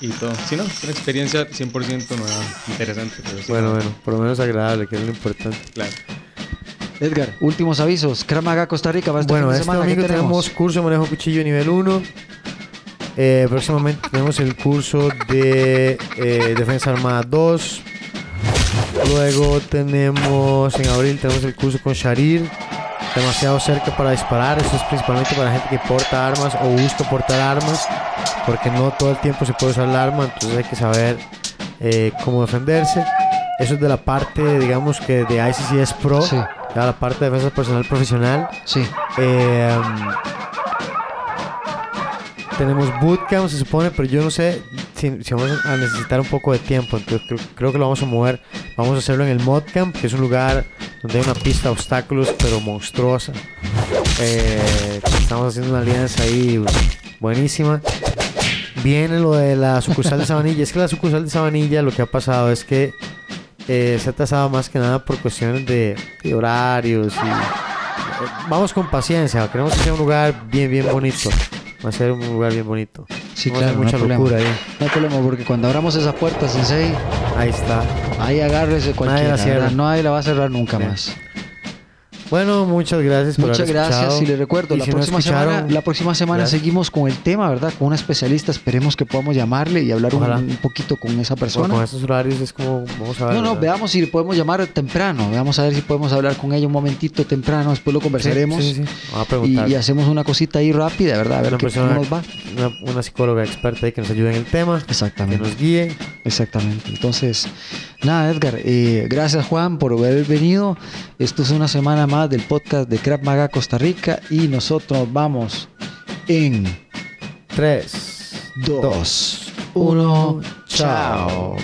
Y todo. Sí, no, es una experiencia 100% nueva, interesante. Pero sí, Bueno, no, bueno, por lo menos agradable, que es lo importante. Claro. Edgar, últimos avisos. Kramaga Costa Rica va este Bueno, fin de este semana. ¿qué domingo tenemos curso de manejo cuchillo nivel 1. Eh, próximamente tenemos el curso de eh, Defensa Armada 2. Luego tenemos, en abril tenemos el curso con Sharir. Demasiado cerca para disparar. Eso es principalmente para gente que porta armas o busca portar armas. Porque no todo el tiempo se puede usar el arma. Entonces hay que saber eh, cómo defenderse. Eso es de la parte, digamos que de ICCS Pro. Sí. La parte de defensa personal profesional. Sí. Eh, um, tenemos bootcamp, se supone, pero yo no sé si, si vamos a necesitar un poco de tiempo. Entonces creo, creo que lo vamos a mover. Vamos a hacerlo en el modcamp, que es un lugar donde hay una pista de obstáculos, pero monstruosa. Eh, estamos haciendo una alianza ahí buenísima. Viene lo de la sucursal de Sabanilla. Es que la sucursal de Sabanilla lo que ha pasado es que eh, se ha atrasado más que nada por cuestiones de, de horarios y eh, vamos con paciencia. Queremos que sea un lugar bien, bien bonito. Va a ser un lugar bien bonito. Sí, Vamos claro, mucha no locura problema. ahí. No hay problema, porque cuando abramos esa puerta, Sensei, Ahí está. ahí agárrese cualquiera. la cierra. ¿verdad? No, ahí la va a cerrar nunca más. Bueno, muchas gracias por Muchas haber gracias escuchado. y le recuerdo, Y la, si próxima semana, la próxima semana gracias. seguimos con el tema, ¿verdad? Con una especialista, esperemos que podamos llamarle y hablar un, poquito con esa Bueno, persona. con estos horarios es como, vamos a ver. No, no, ¿verdad? veamos si le podemos llamar temprano, veamos a ver si podemos hablar con ella un momentito temprano, después lo conversaremos sí, sí, sí. Vamos a y, preguntar. y hacemos una cosita ahí rápida, ¿verdad? A ver Una qué, persona- cómo nos va. Una, una psicóloga experta ahí que nos ayude en el tema, que Exactamente. nos guíe. Exactamente. Entonces, nada, Edgar, eh, gracias Juan por haber venido. Esto es una semana más del podcast de Crap Maga Costa Rica y nosotros vamos en 3, 2, 1, chao.